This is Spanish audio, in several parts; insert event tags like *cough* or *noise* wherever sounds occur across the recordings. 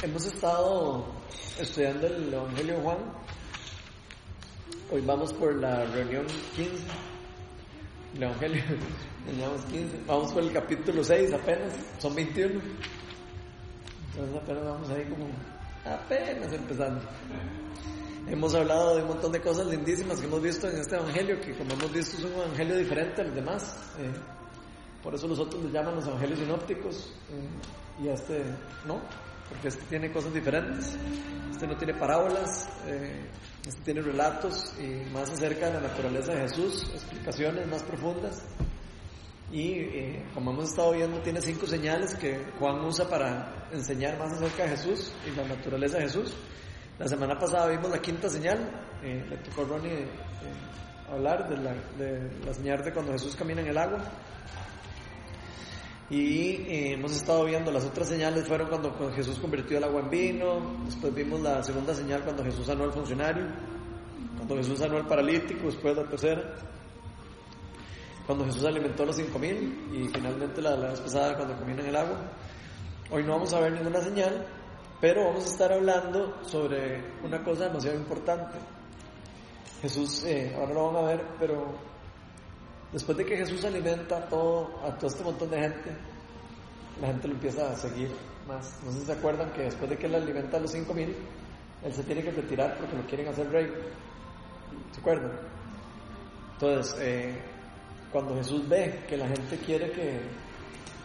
Hemos estado estudiando el Evangelio de Juan. Hoy vamos por la reunión 15. El Evangelio, *laughs* llevamos 15. Vamos por el capítulo 6 apenas, son 21. Entonces apenas vamos ahí como apenas empezando. Hemos hablado de un montón de cosas lindísimas que hemos visto en este Evangelio, que como hemos visto es un Evangelio diferente a los demás. Eh, por eso los otros les llaman los Evangelios sinópticos eh, y este no porque este tiene cosas diferentes. Este no tiene parábolas, eh, este tiene relatos y más acerca de la naturaleza de Jesús, explicaciones más profundas. Y eh, como hemos estado viendo, tiene cinco señales que Juan usa para enseñar más acerca de Jesús y la naturaleza de Jesús. La semana pasada vimos la quinta señal, eh, le tocó a Ronnie hablar de la, de la señal de cuando Jesús camina en el agua. Y eh, hemos estado viendo las otras señales fueron cuando Jesús convirtió el agua en vino, después vimos la segunda señal cuando Jesús sanó al funcionario, cuando Jesús sanó al paralítico, después la tercera, cuando Jesús alimentó a los cinco mil y finalmente la, la vez pasada cuando comían el agua. Hoy no vamos a ver ninguna señal, pero vamos a estar hablando sobre una cosa demasiado importante. Jesús, eh, ahora lo van a ver, pero Después de que Jesús alimenta a todo, a todo este montón de gente, la gente lo empieza a seguir más. No sé si se acuerdan que después de que él alimenta a los cinco mil, él se tiene que retirar porque lo quieren hacer rey. ¿Se acuerdan? Entonces, eh, cuando Jesús ve que la gente quiere que,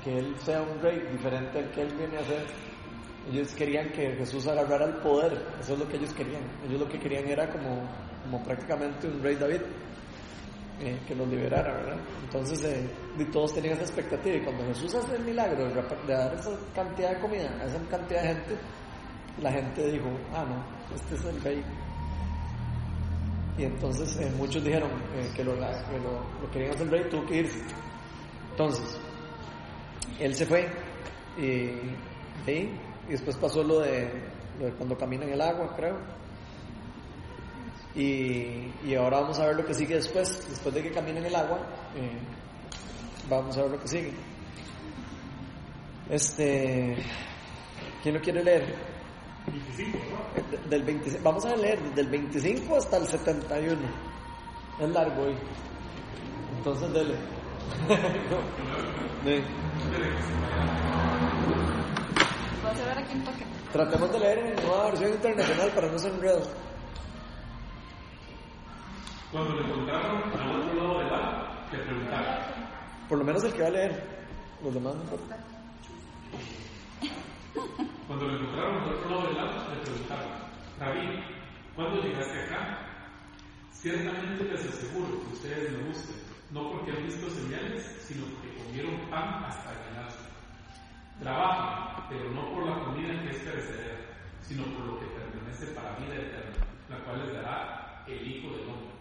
que él sea un rey diferente al que él viene a hacer, ellos querían que Jesús agarrara el poder, eso es lo que ellos querían. Ellos lo que querían era como, como prácticamente un rey David. Eh, que nos liberara, ¿verdad? Entonces, eh, todos tenían esa expectativa. Y cuando Jesús hace el milagro de dar esa cantidad de comida a esa cantidad de gente, la gente dijo, ah, no, este es el rey. Y entonces eh, muchos dijeron que, lo, que lo, querían hacer rey, tuvo que irse. Entonces, él se fue y, y después pasó lo de, lo de cuando camina en el agua, creo y, y, ahora vamos a ver lo que sigue después. Después de que caminen el agua, eh, vamos a ver lo que sigue. Este, ¿quién lo quiere leer? 25, ¿no? Del 25, vamos a leer del 25 hasta el 71. Es largo hoy. Entonces dele. *laughs* sí. Tratemos de leer en nueva versión internacional para no ser enredo. Cuando le encontraron al otro lado del lago, le preguntaron. Por lo menos el que va a leer. Los demás no importa. Cuando le encontraron al otro lado del lago, le preguntaron, Rabí, ¿cuándo llegaste acá? Ciertamente les aseguro que ustedes me buscan, no porque han visto señales, sino porque comieron pan hasta llenarse. Trabajan, pero no por la comida que es perecedera, sino por lo que permanece para vida eterna, la cual les dará el Hijo del Hombre.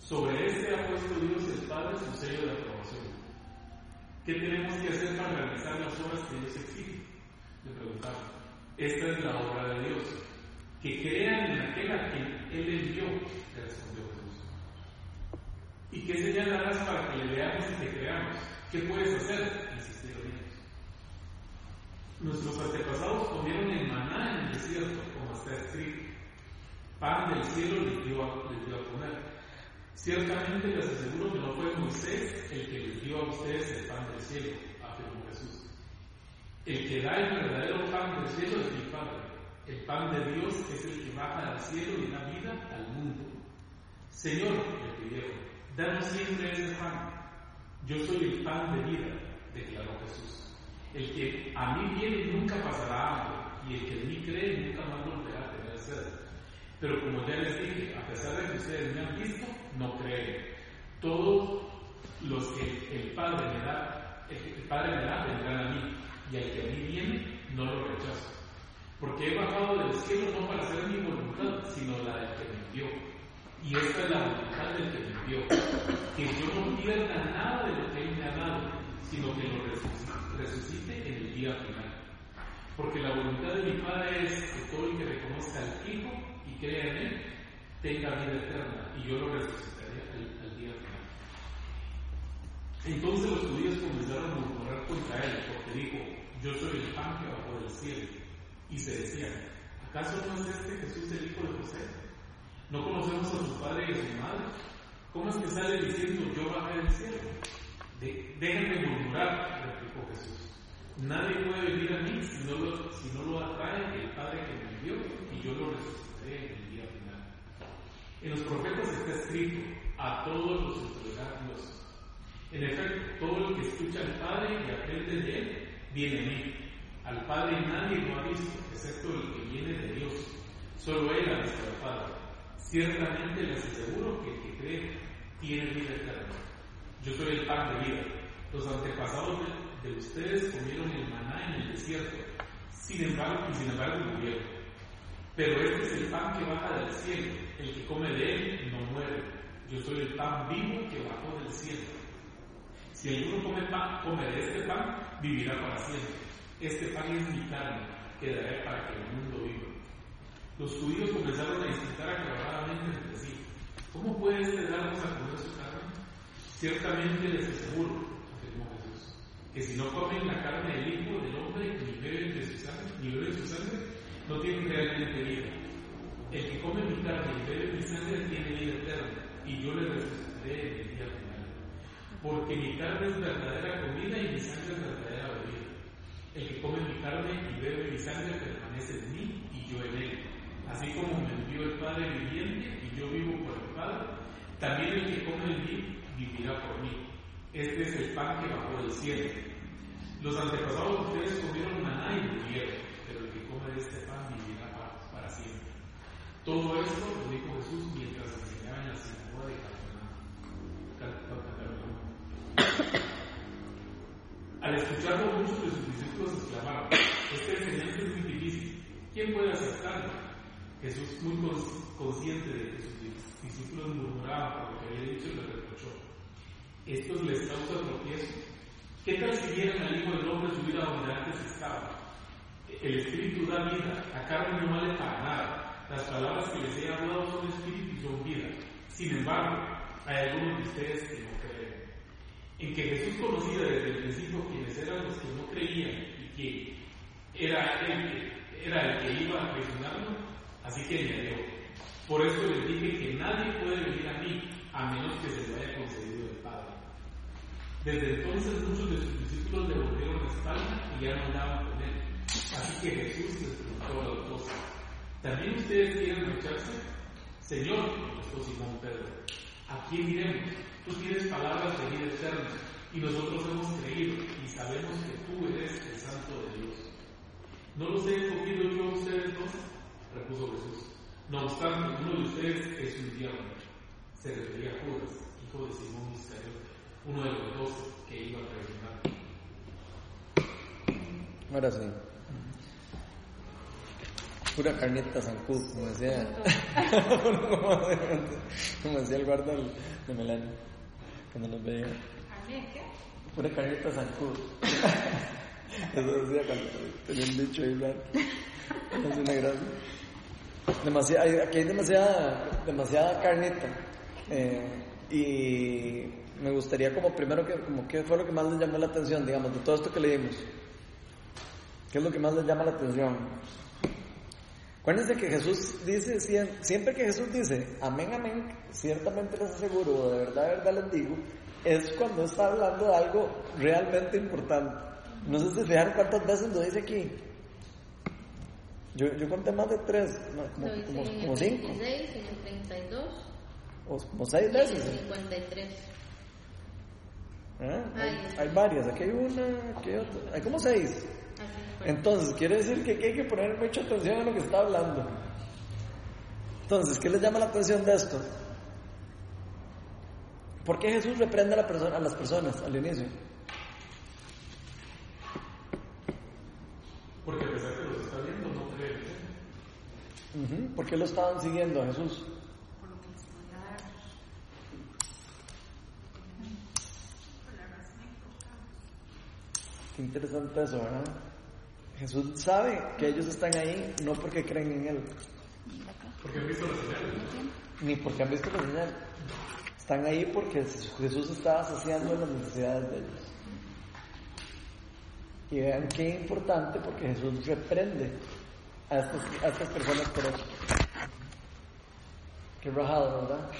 Sobre este ha puesto Dios el Padre su sello de aprobación. ¿Qué tenemos que hacer para realizar las obras que Dios exige? Le preguntaba. Esta es la obra de Dios. Que crean en aquel a quien Él envió, le respondió Jesús. ¿Y qué señal harás para que le veamos y que creamos? ¿Qué puedes hacer? Insistieron ellos. Nuestros antepasados comieron el maná en el desierto, como está escrito. Pan del cielo les dio a comer. Ciertamente les aseguro que no fue Moisés el que les dio a ustedes el pan del cielo, afirmó Jesús. El que da el verdadero pan del cielo es mi Padre. El pan de Dios es el que baja al cielo y da vida al mundo. Señor, le pidieron, danos siempre ese pan. Yo soy el pan de vida, declaró Jesús. El que a mí viene nunca pasará hambre, y el que en mí cree nunca más volverá a tener sed. Pero como ya les dije, a pesar de que ustedes me han visto, no creen. Todos los que el Padre me da, el, Padre me da, vendrán a mí, y al que a mí viene, no lo rechazo. Porque he bajado del cielo no para hacer mi voluntad, sino la del que me envió. Y esta es la voluntad del que me envió, que yo no pierda nada de lo que Él me ha dado, sino que lo resucite en el día final. Porque la voluntad de mi Padre es que todo el que reconozca al Hijo crea en Él, tenga vida eterna, y yo lo resucitaré al, día final. Entonces los judíos comenzaron a murmurar contra Él, porque dijo, yo soy el pan que bajó del cielo. y se decían, ¿acaso no es este Jesús el hijo de José? ¿No conocemos a su padre y a su madre? ¿Cómo es que sale diciendo yo bajé del cielo? De, déjenme murmurar, replicó Jesús. Nadie puede venir a mí si no lo, si no lo atrae el Padre que me envió y yo lo resucitaré en el día final. En los profetas está escrito, a todos los entregará Dios. En efecto, todo el que escucha al Padre y aprende de él, viene a mí. Al Padre nadie lo ha visto, excepto el que viene de Dios. Solo Él ha visto al Padre. Ciertamente les aseguro que el que cree tiene vida eterna. Yo soy el pan de vida. Los antepasados de, ustedes comieron el maná en el desierto. Sin embargo, y sin embargo murieron. Pero este es el pan que baja del cielo. El que come de él no muere. Yo soy el pan vivo que bajó del cielo. Si alguno come, pan, come de este pan, vivirá para siempre. Este pan es mi carne, que daré para que el mundo viva. Los judíos comenzaron a disputar aclaradamente entre sí. ¿Cómo puede este darnos a comer su carne? Ciertamente les aseguro, afirmó Jesús, que si no comen la carne del Hijo del Hombre ni beben de su sangre, ni beben su sangre, no tienen realmente vida. El que come mi carne y bebe mi sangre tiene vida eterna, y yo le resucitaré en el día final. Porque mi carne es verdadera comida y mi sangre es verdadera bebida. El que come mi carne y bebe mi sangre permanece en mí y yo en él. Así como me envió el Padre viviente y yo vivo por el Padre, también el que come en mí vivirá por mí. Este es el pan que bajó del cielo. Los antepasados de ustedes comieron maná y murieron, pero el que come de este. Todo esto lo dijo Jesús mientras enseñaba en la sinagoga de Capernaum. *coughs* Al escucharlo, muchos de sus discípulos exclamaron: Esta enseñanza es muy difícil. ¿Quién puede aceptarlo? Jesús, muy consciente de que sus discípulos murmuraban por lo que había dicho, le reprochó. ¿Estos les causa tropiezo? ¿Qué tal si al Hijo del Hombre subir a donde antes estaba? El Espíritu da vida, la carne no vale para nada. Las palabras que les he hablado son Espíritu y son vida. Sin embargo, hay algunos de ustedes que no creen. En que Jesús conocía desde el principio quienes eran los que no creían y que era el, era el que iba a presionarlo, así que añadió. Por eso les dije que nadie puede venir a mí a menos que se le haya concedido el Padre. Desde entonces muchos de sus discípulos le volvieron la espalda y ya no andaban con él. Así que Jesús les preguntó a los dos, ¿también ustedes quieren marcharse? Señor, contestó Simón Pedro, ¿a quién iremos? Tú tienes palabras de vida eterna y nosotros hemos creído y sabemos que tú eres el Santo de Dios. ¿No los he escogido yo a ustedes dos? Repuso Jesús. No obstante, uno de ustedes es un diablo se refería a Judas, hijo de Simón Iscariote, uno de los dos que iba a traicionar. Ahora sí. Pura carnita zancud, como decía, *laughs* como decía el guarda de Melania, cuando nos veía. qué? Pura carnita zancud. *laughs* Eso decía cuando tenía un dicho ahí, ¿verdad? Es una gracia. Demasiada, aquí hay demasiada, demasiada carnita. Eh, y me gustaría como primero que, como qué fue lo que más les llamó la atención, digamos, de todo esto que leímos. ¿Qué es lo que más les llama la atención? Acuérdense que Jesús dice, siempre que Jesús dice, amén, amén, ciertamente les aseguro, de verdad, de verdad les digo, es cuando está hablando de algo realmente importante. No sé si fijaron cuántas veces lo dice aquí. Yo, yo conté más de tres, como, como, como cinco. En el 32 como seis veces. 53. ¿Eh? Hay, varias, aquí hay una, aquí hay otra, hay como seis. Entonces, quiere decir que hay que poner mucha atención a lo que está hablando. Entonces, ¿qué les llama la atención de esto? ¿Por qué Jesús reprende a, la persona, a las personas al inicio? Porque a pesar que los está viendo, no creen. ¿Por qué lo estaban siguiendo a Jesús? Qué interesante eso, ¿verdad? Jesús sabe que ellos están ahí no porque creen en Él. Porque han visto la señal. Ni porque han visto la señal. Están ahí porque Jesús estaba saciando las necesidades de ellos. Y vean qué importante porque Jesús reprende a estas, a estas personas por eso. Qué rajado, ¿verdad?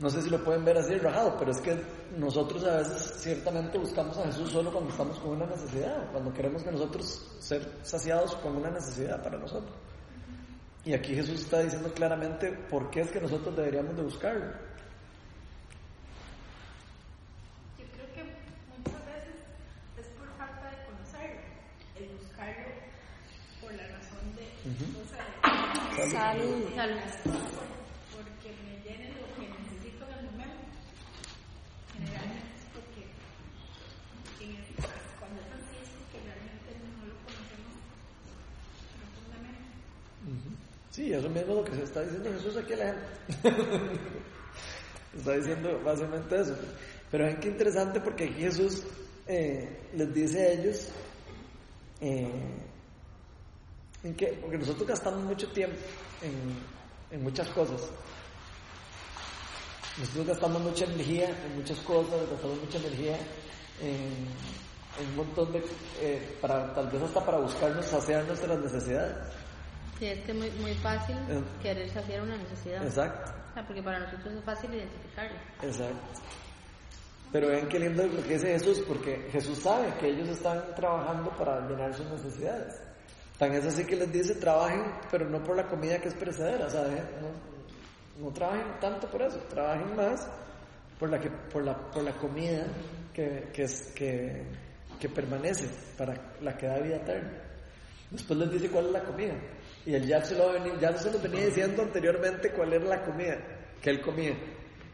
No sé si lo pueden ver así rajado, pero es que nosotros a veces ciertamente buscamos a Jesús solo cuando estamos con una necesidad, cuando queremos que nosotros ser saciados con una necesidad para nosotros. Y aquí Jesús está diciendo claramente por qué es que nosotros deberíamos de buscarlo. Yo creo que muchas veces es por falta de conocerlo, el buscarlo por la razón de, o sea, Salud me llene lo que necesito en el momento. Generalmente es porque en el- cuando es así es porque realmente no lo conocemos profundamente. Sí, eso mismo lo que se está diciendo Jesús aquí a la gente. *laughs* está diciendo básicamente eso. Pero ven qué interesante porque aquí Jesús eh, les dice a ellos eh, en que, porque nosotros gastamos mucho tiempo en, en muchas cosas. Nosotros gastamos mucha energía en muchas cosas, gastamos mucha energía en, en un montón de, eh, para, tal vez hasta para buscarnos, saciar nuestras necesidades. Sí, es que es muy, muy fácil Eh. querer saciar una necesidad. Exacto. O sea, porque para nosotros es fácil identificarlo. Exacto. Pero vean qué lindo lo que dice Jesús, porque Jesús sabe que ellos están trabajando para llenar sus necesidades. Tan es así que les dice, trabajen, pero no por la comida que es perecedera, ¿sabes? No, no trabajen tanto por eso, trabajen más por la, que, por la, por la comida que, que, es, que, que permanece, para la que da vida eterna. Después les dice cuál es la comida. Y él ya se lo, veni- ya se lo venía diciendo anteriormente cuál era la comida que él comía.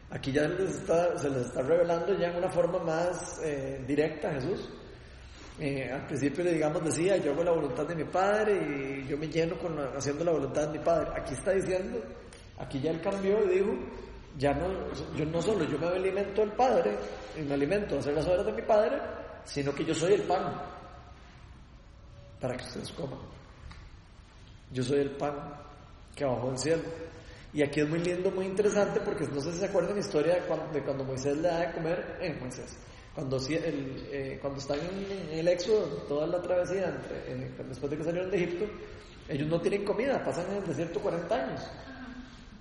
Aquí ya les está- se les está revelando ya en una forma más eh, directa a Jesús. Eh, al principio, digamos, decía, yo hago la voluntad de mi Padre y yo me lleno con haciendo la voluntad de mi Padre. Aquí está diciendo, aquí ya él cambió y dijo, ya no, yo no solo yo me alimento del Padre y me alimento de hacer las obras de mi Padre, sino que yo soy el pan para que ustedes coman. Yo soy el pan que bajó del cielo. Y aquí es muy lindo, muy interesante, porque no sé si se acuerdan la historia de cuando, Moisés le da de comer, eh, Moisés, cuando, eh, están en, en el éxodo, toda la travesía, entre- eh, después de que salieron de Egipto, ellos no tienen comida, pasan en el desierto 40 años.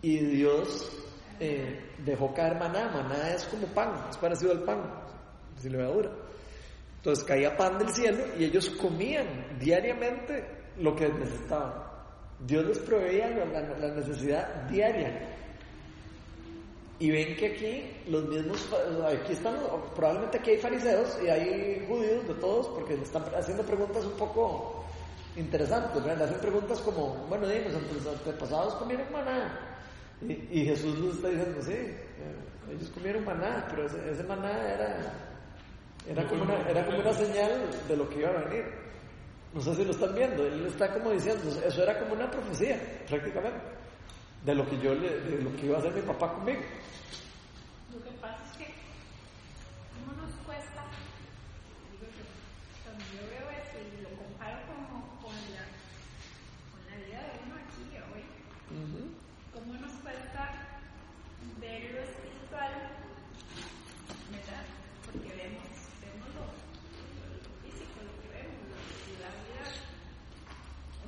Y Dios eh, dejó caer maná, maná es como pan, es parecido al pan, sin levadura. Entonces caía pan del cielo y ellos comían diariamente lo que necesitaban. Dios les proveía la, necesidad diaria. Y ven que aquí los mismos, aquí están, probablemente aquí hay fariseos y hay judíos de todos, porque le están haciendo preguntas un poco interesantes, ¿verdad? Le hacen preguntas como, bueno, dime, nuestros antepasados comieron maná. Y, y Jesús les está diciendo, sí, eh, ellos comieron maná, pero ese, ese maná era, era, como una, era como una señal de lo que iba a venir. No sé si lo están viendo, él está como diciendo, eso era como una profecía, prácticamente, de lo que yo le, de lo que iba a hacer mi papá conmigo. Lo que pasa es que no nos cuesta, digo yo, cuando yo veo eso y lo comparo como con la, con la vida de uno aquí y hoy, cómo nos cuesta ver lo espiritual, ¿verdad? Porque vemos, vemos lo, lo físico, lo que vemos, lo, la vida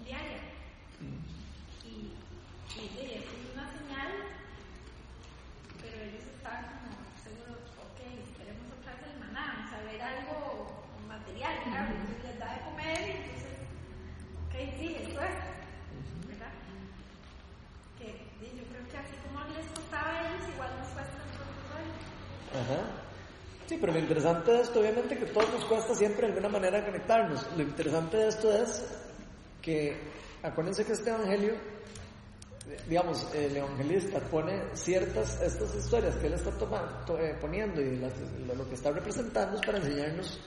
diaria. Y, y de eso es una señal pero ellos estaban como seguros, ok, queremos otra vez el maná, vamos a ver algo material, ¿verdad? Entonces les da de comer y entonces, ok, sí, eso es, ¿verdad? Que y yo creo que así como les costaba a ellos, igual nos cuesta a nosotros hoy. Ajá. Sí, pero lo interesante de esto, obviamente, que todos nos cuesta siempre de alguna manera conectarnos. Lo interesante de esto es que, acuérdense que este evangelio, eh, digamos, el evangelista pone ciertas, estas historias que él está tomando, eh, poniendo y las- lo que está representando es para enseñarnos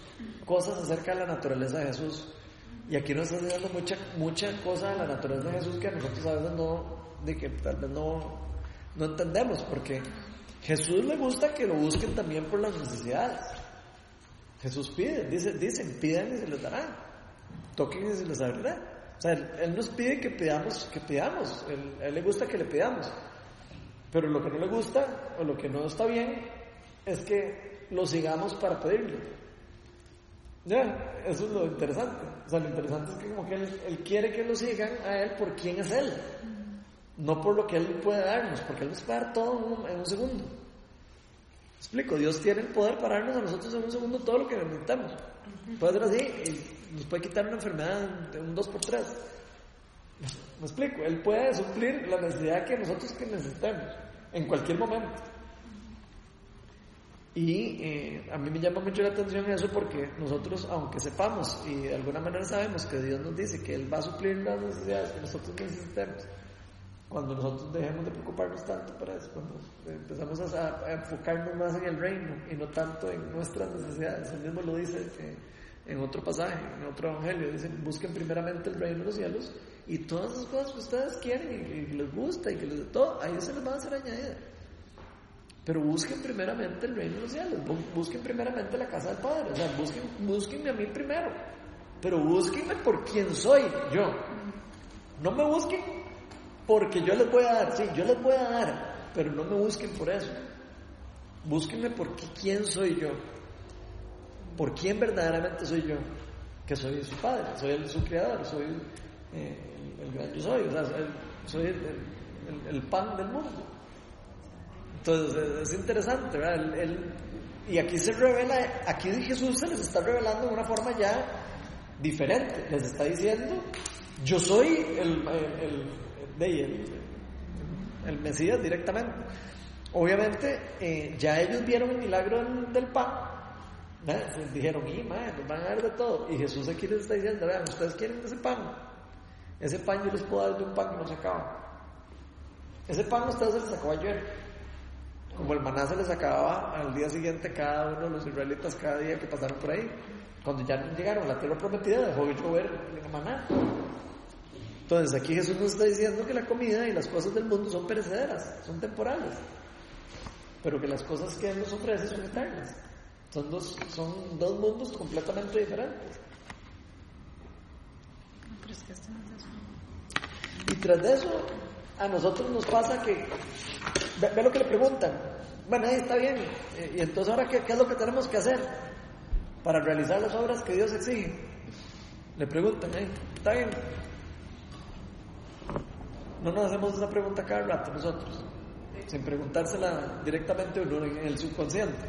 cosas acerca de la naturaleza de Jesús. Y aquí nos está enseñando mucha, mucha cosa de la naturaleza de Jesús que a nosotros a veces no, de que tal vez no, no entendemos, porque Jesús le gusta que lo busquen también por las necesidades. Jesús pide, dice, dicen, pidan y se les dará, toquen y se les abrirá. O sea, él, nos pide que pidamos, que pidamos, él, a él le gusta que le pidamos. Pero lo que no le gusta, o lo que no está bien, es que lo sigamos para pedirlo. Ya, eso es lo interesante. O sea, lo interesante es que como que él, él quiere que lo sigan a él por quién es él. No por lo que él puede darnos, porque él nos puede dar todo en un, en un segundo. Explico, Dios tiene el poder para darnos a nosotros en un segundo todo lo que necesitamos. Puede ser así nos puede quitar una enfermedad de un 2 por 3 Me explico, Él puede suplir la necesidad que nosotros que necesitamos en cualquier momento. Y eh, a mí me llama mucho la atención eso porque nosotros, aunque sepamos y de alguna manera sabemos que Dios nos dice que Él va a suplir las necesidades que nosotros necesitemos, cuando nosotros dejemos de preocuparnos tanto por eso, cuando empezamos a, a enfocarnos más en el reino y no tanto en nuestras necesidades, Él mismo lo dice en otro pasaje, en otro evangelio, dice, busquen primeramente el reino de los cielos y todas esas cosas que ustedes quieren y, que les gusta y que les todo, ahí se les va a hacer añadida. Pero busquen primeramente el reino de los cielos, busquen primeramente la casa del Padre, o sea, busquen, búsquenme a mí primero, pero búsquenme por quien soy yo. No me busquen porque yo les voy a dar, sí, yo les voy a dar, pero no me busquen por eso. Búsquenme por quién soy yo, por quién verdaderamente soy yo, que soy su Padre, soy el, su Creador, soy eh, el, gran yo soy, o sea, soy el pan del mundo. Entonces es interesante, ¿verdad? y aquí se revela, aquí Jesús se les está revelando de una forma ya diferente. Les está diciendo, yo soy el, el, Mesías directamente. Obviamente, eh, ya ellos vieron el milagro del, pan. Dijeron, y madre, nos van a dar de todo. Y Jesús aquí les está diciendo, vean, ustedes quieren ese pan. Ese pan yo les puedo dar de un pan que no se acaba. Ese pan ustedes se les acabó ayer. Como el maná se les acababa al día siguiente cada uno de los israelitas cada día que pasaron por ahí. Cuando ya llegaron a la tierra prometida dejó de llover el maná. Entonces aquí Jesús nos está diciendo que la comida y las cosas del mundo son perecederas, son temporales. Pero que las cosas que Él nos ofrece son eternas. Son dos, son dos mundos completamente diferentes. Y tras de eso, a nosotros nos pasa que, ve, lo que le preguntan, bueno, ahí está bien, y entonces ahora ¿qué, es lo que tenemos que hacer para realizar las obras que Dios exige? Le preguntan ahí, está bien. No nos hacemos esa pregunta cada rato nosotros, sin preguntársela directamente uno en el subconsciente.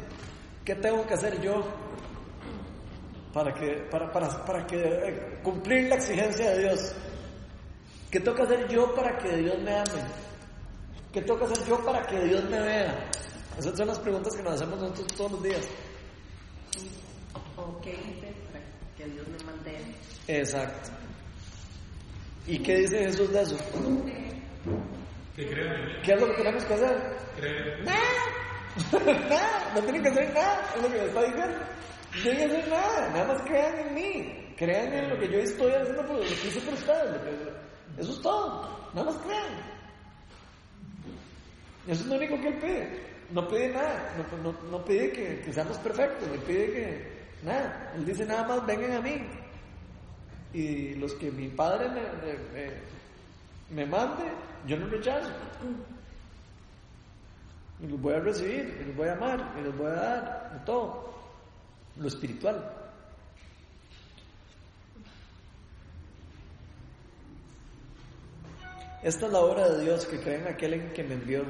¿Qué tengo que hacer yo para que para, para, para que eh, cumplir la exigencia de Dios? ¿Qué toca hacer yo para que Dios me ame? ¿Qué toca hacer yo para que Dios me vea? Esas son las preguntas que nos hacemos nosotros todos los días. ¿O qué hice para que Dios me mantenga? Exacto. ¿Y qué dice Jesús de eso? Que crean ¿Qué es lo que tenemos que hacer? Creer. Nada. *laughs* nada. No tienen que hacer nada. Es lo que me está diciendo. No tienen que hacer nada. Nada más crean en mí. Crean en lo que yo estoy haciendo por lo que hice por ustedes. Eso es todo. Nada más crean. Eso es lo único que Él pide. No pide nada. No, no, no pide que, que, seamos perfectos. Ni pide que. Nada. Él dice nada más: vengan a mí. Y los que mi Padre me, me, mande, yo no rechazo. Y los voy a recibir, y los voy a amar, y los voy a dar, todo. Lo espiritual. Esta es la obra de Dios, que creen en aquel en que me envió.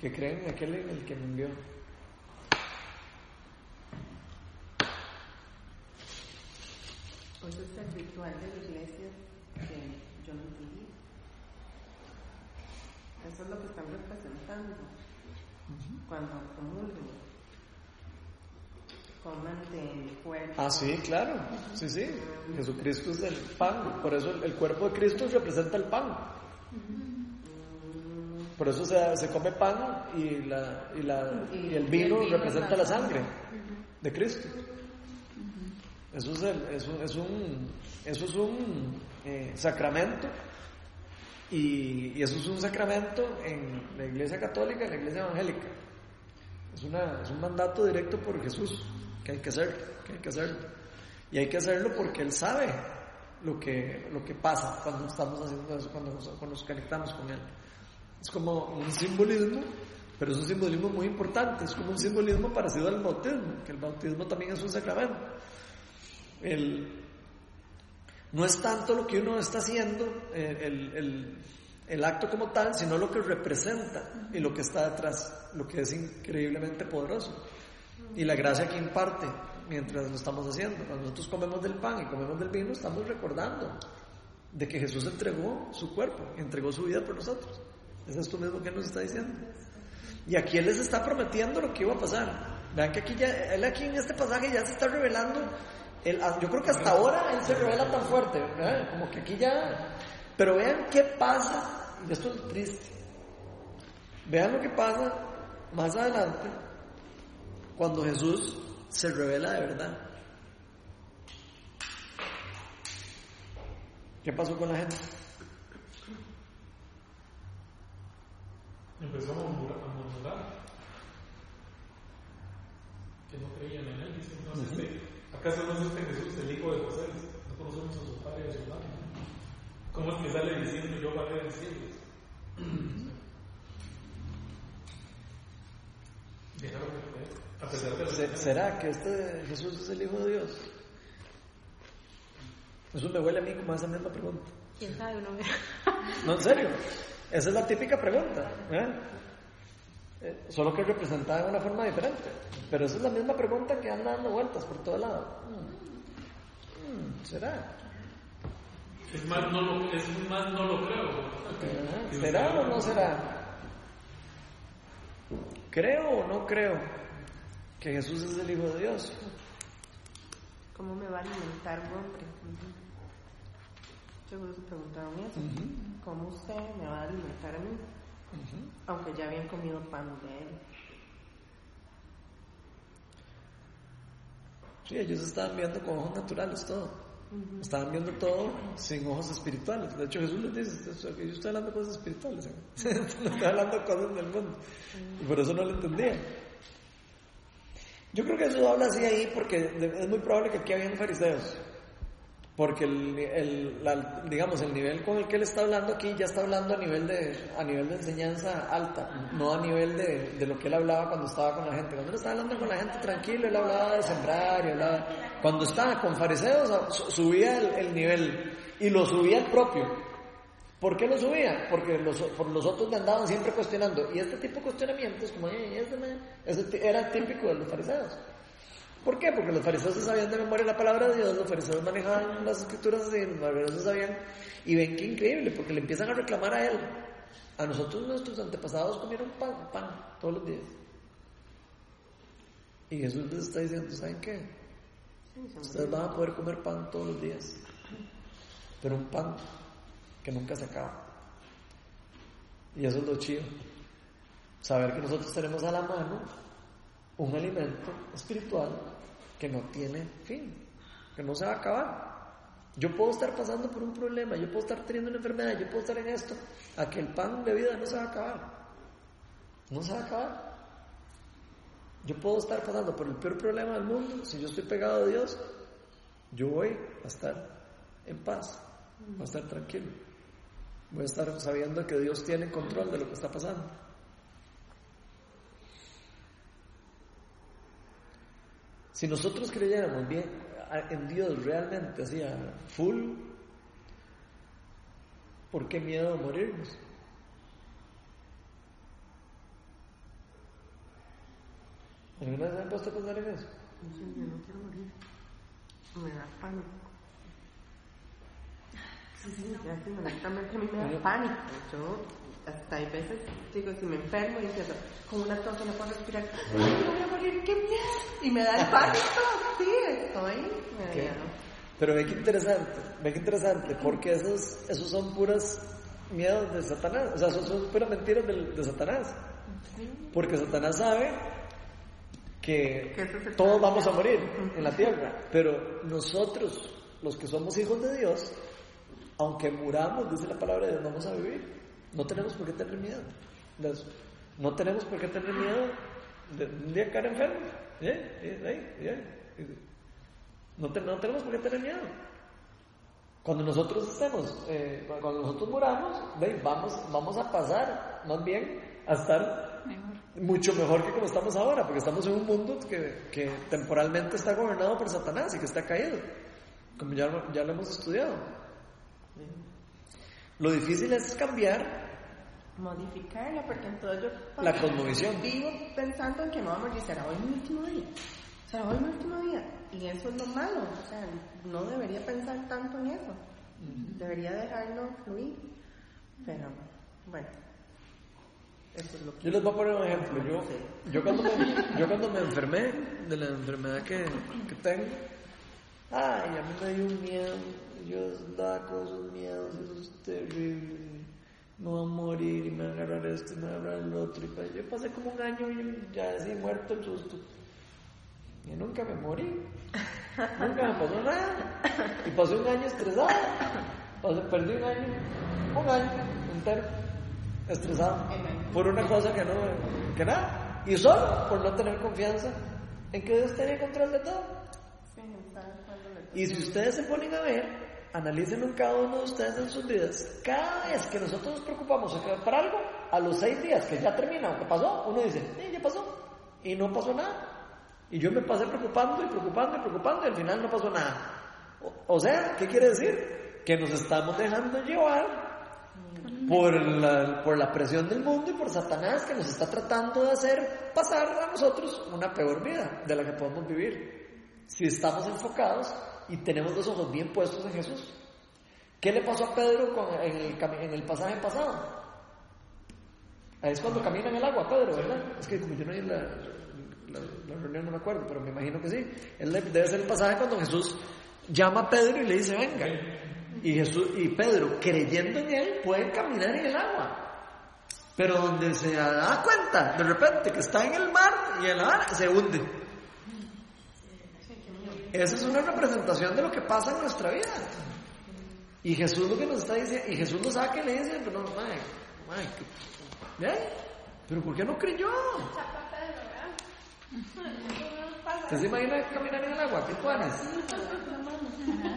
Que creen en aquel en el que me envió. De la iglesia que yo no entendí. Eso es lo que están representando cuando comulgan. Coman de cuerpo. Ah, sí, claro. Sí, sí. Jesucristo es el pan. Por eso el, cuerpo de Cristo representa el pan. Por eso se, se come pan y, la, y, la, y el vino representa la sangre de Cristo. Eso es, el, eso, es un, eso es un eh, sacramento y, eso es un sacramento en la iglesia católica en la iglesia evangélica. Es un mandato directo por Jesús que hay que hacerlo, que hay que hacerlo. Y hay que hacerlo porque Él sabe lo que, lo que pasa cuando estamos haciendo eso, cuando nos, cuando nos conectamos con Él. Es como un simbolismo, pero es un simbolismo muy importante, es como un simbolismo parecido al bautismo, que el bautismo también es un sacramento. el, no es tanto lo que uno está haciendo, eh, el, el- acto como tal, sino lo que representa y lo que está detrás, lo que es increíblemente poderoso. Y la gracia que imparte mientras lo estamos haciendo. Cuando nosotros comemos del pan y comemos del vino, estamos recordando de que Jesús entregó su cuerpo, entregó su vida por nosotros. Es esto mismo que nos está diciendo. Y aquí Él les está prometiendo lo que iba a pasar. Vean que aquí ya, Él aquí en este pasaje ya se está revelando. Ah, yo creo que hasta ahora Él se revela tan fuerte. Como que aquí ya... Pero vean qué pasa, y esto es triste. Vean lo que pasa más adelante cuando Jesús se revela de verdad. ¿Qué pasó con la gente? Empezó a murmurar, a murmurar. Que no creían en él. Dicen, no es este, ¿acaso no es este Jesús, el hijo de José? No conocemos a su padre y a su madre. ¿Cómo es que sale diciendo yo bajé del cielo? *clears throat* A pesar de ¿Será que este Jesús es el Hijo de Dios? Eso me huele a mí como esa misma pregunta. ¿Quién sabe? Uno ve. No, en serio. Esa es la típica pregunta. ¿eh? Eh, solo que representada de una forma diferente. Pero esa es la misma pregunta que anda dando vueltas por todo lado. Mm. Mm, ¿Será? Es más, no lo, es más, no lo creo. ¿Será o no será? ¿Creo o no creo que Jesús es el Hijo de Dios? ¿Cómo me va a alimentar un hombre? Seguro se preguntaron eso. ¿Cómo usted me va a alimentar a mí? Aunque ya habían comido pan de él. Sí, ellos estaban viendo con ojos naturales todo. Estaban viendo todo sin ojos espirituales. De hecho, Jesús les dice, "Esto- yo estoy hablando de cosas espirituales, ¿eh? *laughs* no estoy hablando de cosas del mundo. Y por eso no lo entendían. Yo creo que Jesús habla así ahí porque es muy probable que aquí habían fariseos. Porque el, el- digamos, el nivel con el que él está hablando aquí ya está hablando a nivel de, a nivel de enseñanza alta, no a nivel de, de lo que él hablaba cuando estaba con la gente. Cuando él estaba hablando con la gente tranquilo, él hablaba de sembrar y hablaba... Cuando estaba con fariseos, su- subía el, el nivel y lo subía el propio. ¿Por qué lo subía? Porque los, por los otros le andaban siempre cuestionando. Y este tipo de cuestionamientos, como "Eh, ese man", era típico de los fariseos. ¿Por qué? Porque los fariseos se sabían de memoria la palabra de Dios, los fariseos manejaban las escrituras así, los fariseos sabían. Y ven qué increíble, porque le empiezan a reclamar a él. A nosotros nuestros antepasados comieron pan, pan todos los días. Y Jesús les está diciendo, ¿saben qué? Ustedes van a poder comer pan todos los días. Pero un pan que nunca se acaba. Y eso es lo chido. Saber que nosotros tenemos a la mano un alimento espiritual que no tiene fin, que no se va a acabar. Yo puedo estar pasando por un problema, yo puedo estar teniendo una enfermedad, yo puedo estar en esto, a que el pan de vida no se va a acabar. No se va a acabar. Yo puedo estar pasando por el peor problema del mundo, si yo estoy pegado a Dios, yo voy a estar en paz, voy a estar tranquilo, voy a estar sabiendo que Dios tiene control de lo que está pasando. Si nosotros creyéramos bien en Dios realmente, así a full, ¿por qué miedo a morirnos? ¿Alguna vez han puesto a pensar en eso? No sé, yo no quiero morir. Me da pánico. Sí, sí, sí, mí me da pánico. Yo hasta hay veces digo, si me enfermo y empiezo con una tos y no puedo respirar, ¡ay, me voy a morir! ¡Qué miedo! Y me da el pánico. Sí, estoy. Pero ve que interesante, ve que interesante, porque esos, esos son puras miedos de Satanás, o sea, esos son puras mentiras del- de, Satanás. Porque Satanás sabe que todos vamos a morir en la tierra, pero nosotros, los que somos hijos de Dios, aunque muramos, dice la palabra de Dios, vamos a vivir. No tenemos por qué tener miedo. No tenemos por qué tener miedo de un día caer enfermo. ¿eh? ¿Eh? ¿Eh? No, te- no tenemos por qué tener miedo. Cuando nosotros estemos, cuando nosotros muramos, vamos, vamos a pasar más bien a estar mucho mejor que como estamos ahora, porque estamos en un mundo que, que temporalmente está gobernado por Satanás y que está caído. como ya lo hemos estudiado. Lo difícil es cambiar Modificarla, porque entonces yo La cosmovisión. vivo pensando en que me voy a morir, será hoy mi último día, será hoy mi último día, y eso es lo malo, o sea, no debería pensar tanto en eso, debería dejarlo fluir, pero bueno, eso es lo que Yo les voy a poner un ejemplo. Yo, yo, cuando, me, yo cuando me enfermé de la enfermedad que, que tengo, ay, a mí me dio un miedo. Yo andaba con esos miedos, eso es Me voy a morir y me va a agarrar esto y me va a agarrar el otro. Y pa- yo pasé como un año y ya así muerto el susto. Y nunca me morí. Nunca me pasó nada. Y pasé un año estresado. Pasé- perdí un año, un año entero estresado por una cosa que no, que nada. Y solo por no tener confianza en que Dios tiene control de todo. Sí, ¿sabes cuándo le Y si ustedes se ponen a ver, analicen en cada uno de ustedes en sus vidas. Cada vez que nosotros nos preocupamos por algo, a los seis días que ya termina o que pasó, uno dice, ya pasó. Y no pasó nada. Y yo me pasé preocupando y preocupando y preocupando y al final no pasó nada. O, o sea, ¿qué quiere decir? Que nos estamos dejando llevar por la, por la presión del mundo y por Satanás que nos está tratando de hacer pasar a nosotros una peor vida de la que podemos vivir. Si estamos enfocados y tenemos los ojos bien puestos en Jesús. ¿Qué le pasó a Pedro con- en, el, en el pasaje pasado? Es cuando camina en el agua, Pedro, ¿verdad? Es que como yo no vi la, la, la reunión, no me acuerdo, pero me imagino que sí. Él debe ser el pasaje cuando Jesús llama a Pedro y le dice, venga. Y, Jesús, y Pedro, creyendo en él, puede caminar en el agua. Pero donde se da cuenta, de repente, que está en el mar y en la mar, se hunde. Esa es una representación de lo que pasa en nuestra vida. Y Jesús lo que nos está diciendo, y Jesús lo saca y le dice, pero no, mae, mae, que- ¿eh? ¿Pero por qué no creyó? ¿Usted se imagina caminar en el agua? ¿Qué tuanes?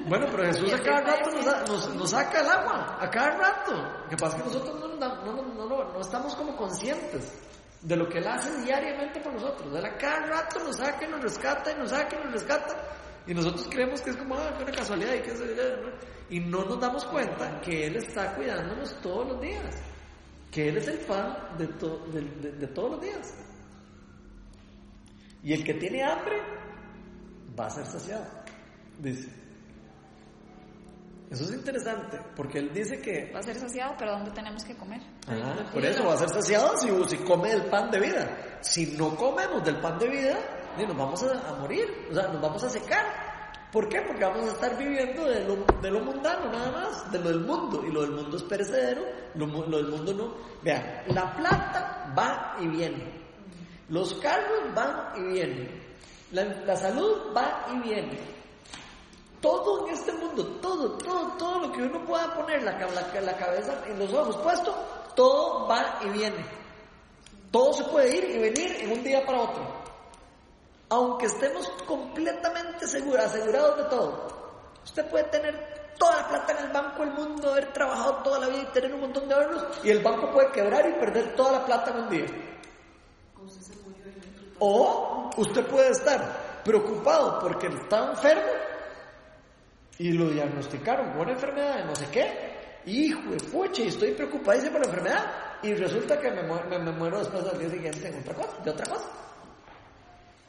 Bueno, pero Jesús a cada rato nos, nos- nos saca el agua, a cada rato. Lo que pasa es que nosotros no, no, no- no estamos como conscientes de lo que Él hace diariamente por nosotros. Él a cada rato nos saca y nos rescata y nos saca y nos rescata. Y nosotros creemos que es como ah, una casualidad y que se- ¿no? y no nos damos cuenta que Él está cuidándonos todos los días. Que Él es el pan de, to- de- de- de todos los días. Y el que tiene hambre va a ser saciado, dice. Eso es interesante, porque él dice que Va a ser saciado, pero ¿dónde tenemos que comer? Ajá, por eso va a ser saciado si, si come del pan de vida. Si no comemos del pan de vida, nos vamos a, morir, o sea, nos vamos a secar. ¿Por qué? Porque vamos a estar viviendo de lo, de lo mundano nada más, de lo del mundo. Y lo del mundo es perecedero, lo, del mundo no. Vean, la plata va y viene. Los carros van y vienen. La, salud va y viene. Todo en este mundo, todo, todo, todo lo que uno pueda poner la, la cabeza en los ojos puesto, todo va y viene. Todo se puede ir y venir en un día para otro. Aunque estemos completamente seguros, asegurados de todo. Usted puede tener toda la plata en el banco del mundo, haber trabajado toda la vida y tener un montón de ahorros, y el banco puede quebrar y perder toda la plata en un día. O usted puede estar preocupado porque está enfermo y lo diagnosticaron con una enfermedad de no sé qué. Hijo de pucha, y estoy preocupadísimo por la enfermedad. Y resulta que me, mu- me- me muero después al día siguiente en otra cosa, de otra cosa.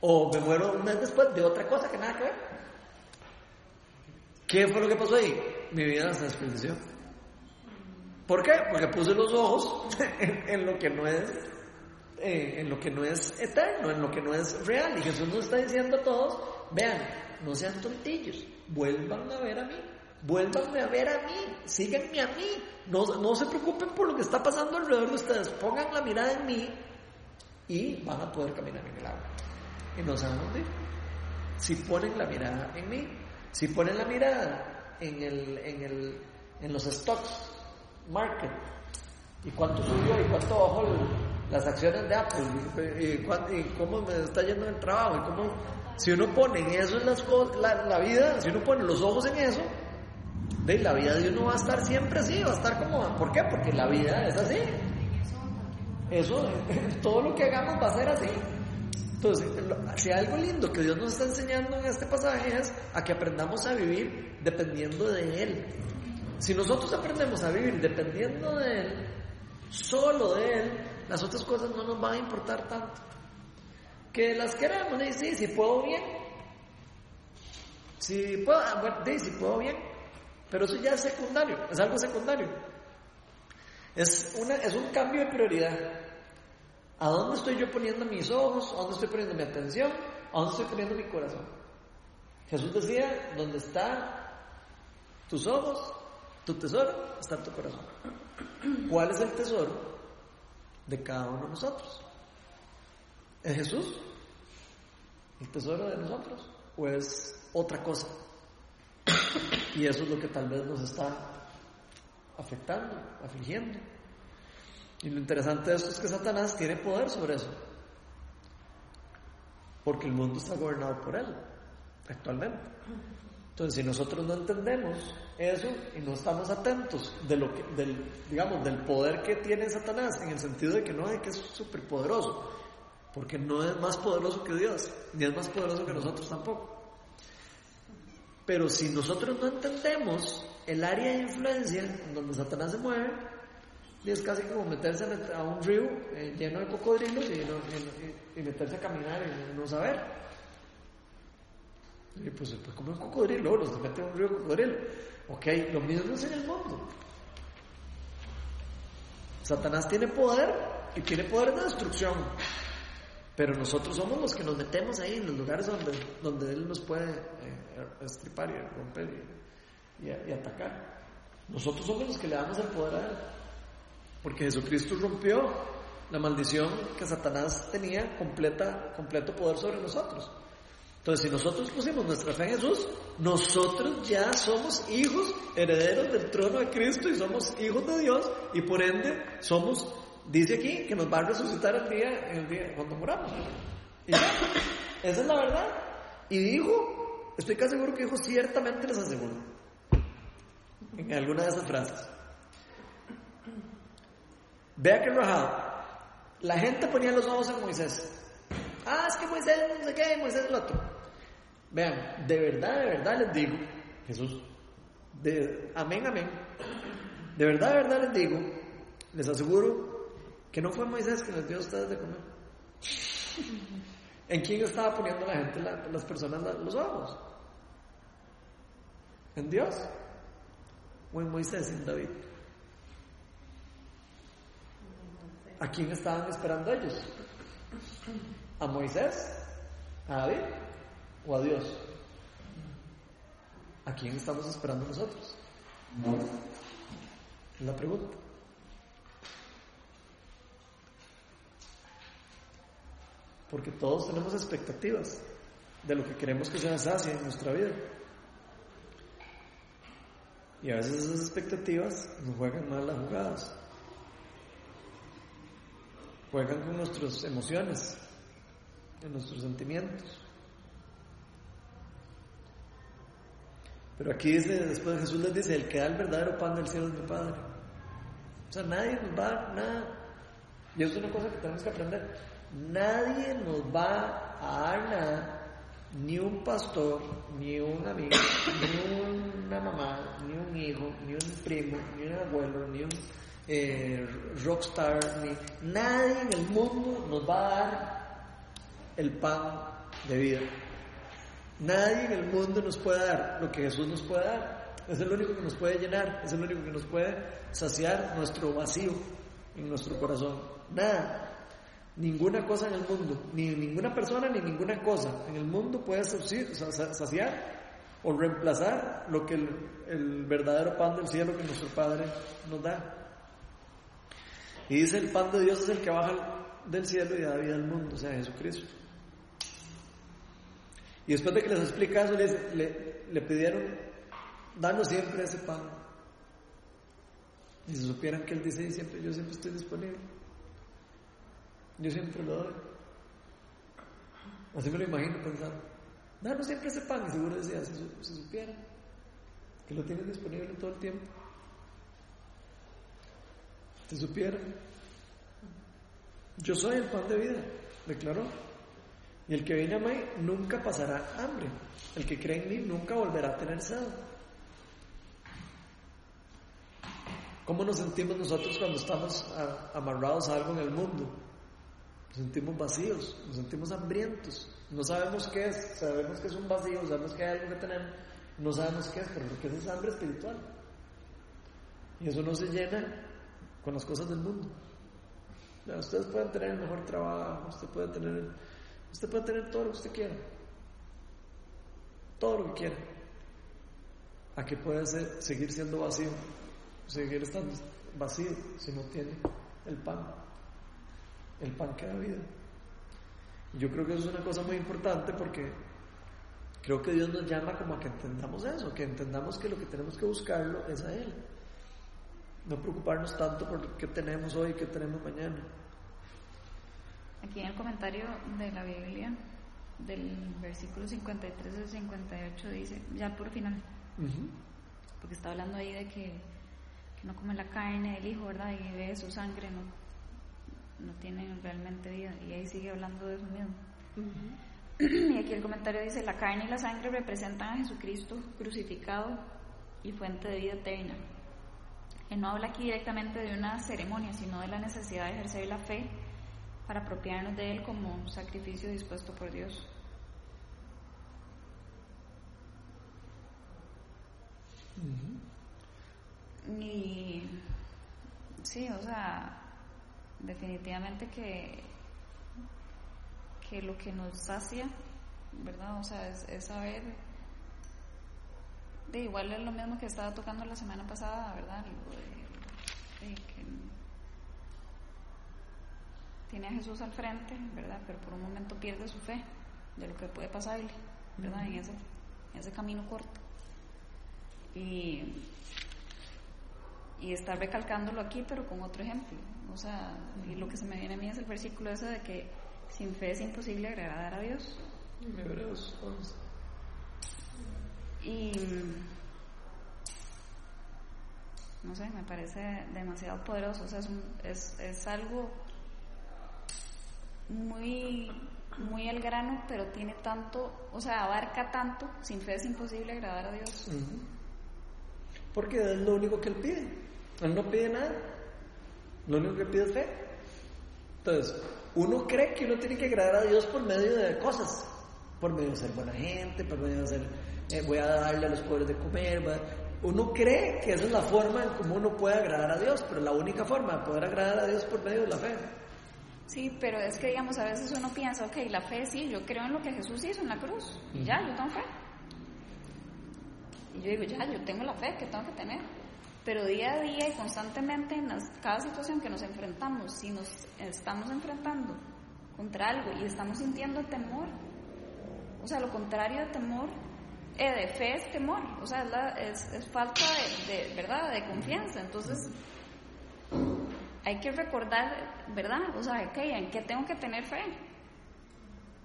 O me muero un mes después de otra cosa que nada que ver. ¿Qué fue lo que pasó ahí? Mi vida se desperdició. ¿Por qué? Porque puse los ojos *laughs* en, lo que no es eh, en lo que no es eterno, en lo que no es real. Y Jesús nos está diciendo a todos, vean, no sean tontillos, vuelvan a ver a mí, vuélvanme a ver a mí, síganme a mí, no, no se preocupen por lo que está pasando alrededor de ustedes, pongan la mirada en mí y van a poder caminar en el agua. Y no a hundir. Si ponen la mirada en mí, si ponen la mirada en, el, en, el, en los stocks, market, y cuánto subió y cuánto bajó el- las acciones de Apple y, y y cómo me está yendo el trabajo y cómo si uno pone en eso en las cosas, la, la vida, si uno pone los ojos en eso, ve, la vida de uno va a estar siempre así, va a estar como, ¿por qué? Porque la vida es así. Eso, *laughs* todo lo que hagamos va a ser así. Entonces, si algo lindo que Dios nos está enseñando en este pasaje es a que aprendamos a vivir dependiendo de Él. Si nosotros aprendemos a vivir dependiendo de Él, solo de Él, las otras cosas no nos van a importar tanto. Que las queremos, y sí, si puedo bien. Si puedo, ah, bueno, si puedo bien. Pero eso ya es secundario, es algo secundario. Es, una, es un cambio de prioridad. ¿A dónde estoy yo poniendo mis ojos? ¿A dónde estoy poniendo mi atención? ¿A dónde estoy poniendo mi corazón? Jesús decía, donde están tus ojos, tu tesoro, está tu corazón. ¿Cuál es el tesoro de cada uno de nosotros? ¿Es Jesús? ¿El tesoro de nosotros? ¿O es otra cosa? Y eso es lo que tal vez nos está afectando, afligiendo. Y lo interesante de esto es que Satanás tiene poder sobre eso. Porque el mundo está gobernado por él, actualmente. Entonces, si nosotros no entendemos eso y no estamos atentos de lo que, del, digamos, del poder que tiene Satanás, en el sentido de que no es que es súper poderoso, porque no es más poderoso que Dios, ni es más poderoso que nosotros tampoco. Pero si nosotros no entendemos el área de influencia en donde Satanás se mueve, es casi como meterse a un río eh, lleno de cocodrilos y, meterse a caminar y no saber. Y pues, pues como un cocodrilo, los que meten a un río de cocodrilo. Ok, lo mismo es en el mundo. Satanás tiene poder y tiene poder de destrucción. Pero nosotros somos los que nos metemos ahí en los lugares donde, donde Él nos puede eh, estripar y romper y- y atacar. Nosotros somos los que le damos el poder a Él. Porque Jesucristo rompió la maldición que Satanás tenía completa, completo poder sobre nosotros. Entonces, si nosotros pusimos nuestra fe en Jesús, nosotros ya somos hijos, herederos del trono de Cristo y somos hijos de Dios y por ende somos, dice aquí, que nos va a resucitar el día, el día cuando moramos. Y ya, esa es la verdad. Y dijo, estoy casi seguro que dijo, ciertamente les aseguro, en alguna de esas frases. Vea que rajado. La gente ponía los ojos en Moisés. Ah, es que Moisés no sé qué, Moisés el otro. Vean, de verdad, de verdad les digo, Jesús, de, amén, amén. De verdad, de verdad les digo, les aseguro que no fue Moisés que les dio a ustedes de comer. *laughs* ¿En quién estaba poniendo la gente, la- las personas, los ojos? ¿En Dios? ¿O en Moisés, en David? ¿A quién estaban esperando ellos? ¿A Moisés? ¿A David? ¿O a Dios? ¿A quién estamos esperando nosotros? Es la pregunta. Porque todos tenemos expectativas de lo que queremos que se nos haga en nuestra vida. Y a veces esas expectativas nos juegan mal las jugadas. Juegan con nuestras emociones, en nuestros sentimientos. Pero aquí dice, después Jesús les dice, el que da el verdadero pan del cielo es mi Padre. O sea, nadie nos va a nada. Y eso es una cosa que tenemos que aprender. Nadie nos va a dar nada, ni un pastor, ni un amigo, ni una mamá, ni un hijo, ni un primo, ni un abuelo, ni un eh, rockstar, ni nadie en el mundo nos va a dar el pan de vida. Nadie en el mundo nos puede dar lo que Jesús nos puede dar. Es el único que nos puede llenar, es el único que nos puede saciar nuestro vacío en nuestro corazón. Nada. Ninguna cosa en el mundo, ni ninguna persona, ni ninguna cosa en el mundo puede saci- sa- saciar o reemplazar lo que el verdadero pan del cielo que nuestro Padre nos da. Y dice, el pan de Dios es el que baja del cielo y da vida al mundo, o sea, Jesucristo. Y después de que les explica eso, les- le, pidieron, danos siempre ese pan. Y si supieran que él dice, siempre, yo siempre estoy disponible. Yo siempre lo doy. Así me lo imagino pensando. Danos siempre ese pan. Y seguro decía, si, si supieran que lo tienen disponible todo el tiempo. Si supieran. Yo soy el pan de vida, declaró. Y el que viene a mí nunca pasará hambre. El que cree en mí nunca volverá a tener sed. ¿Cómo nos sentimos nosotros cuando estamos a- amarrados a algo en el mundo? Nos sentimos vacíos, nos sentimos hambrientos. No sabemos qué es, sabemos que es un vacío, sabemos que hay algo que tenemos, no sabemos qué es, pero lo que es es hambre espiritual. Y eso no se llena con las cosas del mundo. Ustedes pueden tener el mejor trabajo, usted puede tener, usted puede tener todo lo que usted quiera. Todo lo que quiera. A que puede ser- seguir siendo vacío, seguir estando vacío si no tiene el pan. El pan que da vida. Yo creo que eso es una cosa muy importante porque creo que Dios nos llama como a que entendamos eso, que entendamos que lo que tenemos que buscarlo es a Él. No preocuparnos tanto por qué tenemos hoy, qué tenemos mañana. Aquí en el comentario de la Biblia, del versículo 53 al 58, dice, ya por final, porque está hablando ahí de que, que no come la carne del Hijo, ¿verdad? Y bebe su sangre, no, no tienen realmente vida. Y ahí sigue hablando de eso mismo. *clears throat* Y aquí el comentario dice, la carne y la sangre representan a Jesucristo crucificado y fuente de vida eterna. Él no habla aquí directamente de una ceremonia, sino de la necesidad de ejercer la fe para apropiarnos de Él como sacrificio dispuesto por Dios. Y sí, o sea, definitivamente que, que lo que nos sacia, ¿verdad? O sea, es, es saber, de igual es lo mismo que estaba tocando la semana pasada, ¿verdad? De que tiene a Jesús al frente, ¿verdad? Pero por un momento pierde su fe de lo que puede pasarle, ¿verdad? En ese, en ese camino corto. Y, y estar recalcándolo aquí, pero con otro ejemplo. O sea, y lo que se me viene a mí es el versículo ese de que sin fe es imposible agradar a Dios. Hebreos 11. Y no sé, me parece demasiado poderoso. O sea, es, es, es algo muy, muy el grano, pero tiene tanto, o sea, abarca tanto. Sin fe es imposible agradar a Dios. Porque es lo único que él pide. Él no pide nada. Lo único que pide es fe. Entonces, uno cree que uno tiene que agradar a Dios por medio de cosas. Por medio de ser buena gente, por medio de ser, eh, voy a darle a los pobres de comer. a- Uno cree que esa es la forma en cómo uno puede agradar a Dios, pero la única forma de poder agradar a Dios por medio de la fe. Sí, pero es que digamos, a veces uno piensa, ok, la fe sí, yo creo en lo que Jesús hizo en la cruz. Y ya, yo tengo fe. Y yo digo, ya, yo tengo la fe que tengo que tener. Pero día a día y constantemente en las- cada situación que nos enfrentamos, si nos estamos enfrentando contra algo y estamos sintiendo temor, o sea, lo contrario de temor, de fe es temor, o sea, es, la- es- es falta de, de, ¿verdad?, de confianza. Entonces, hay que recordar, ¿verdad? O sea, ¿en qué tengo que tener fe?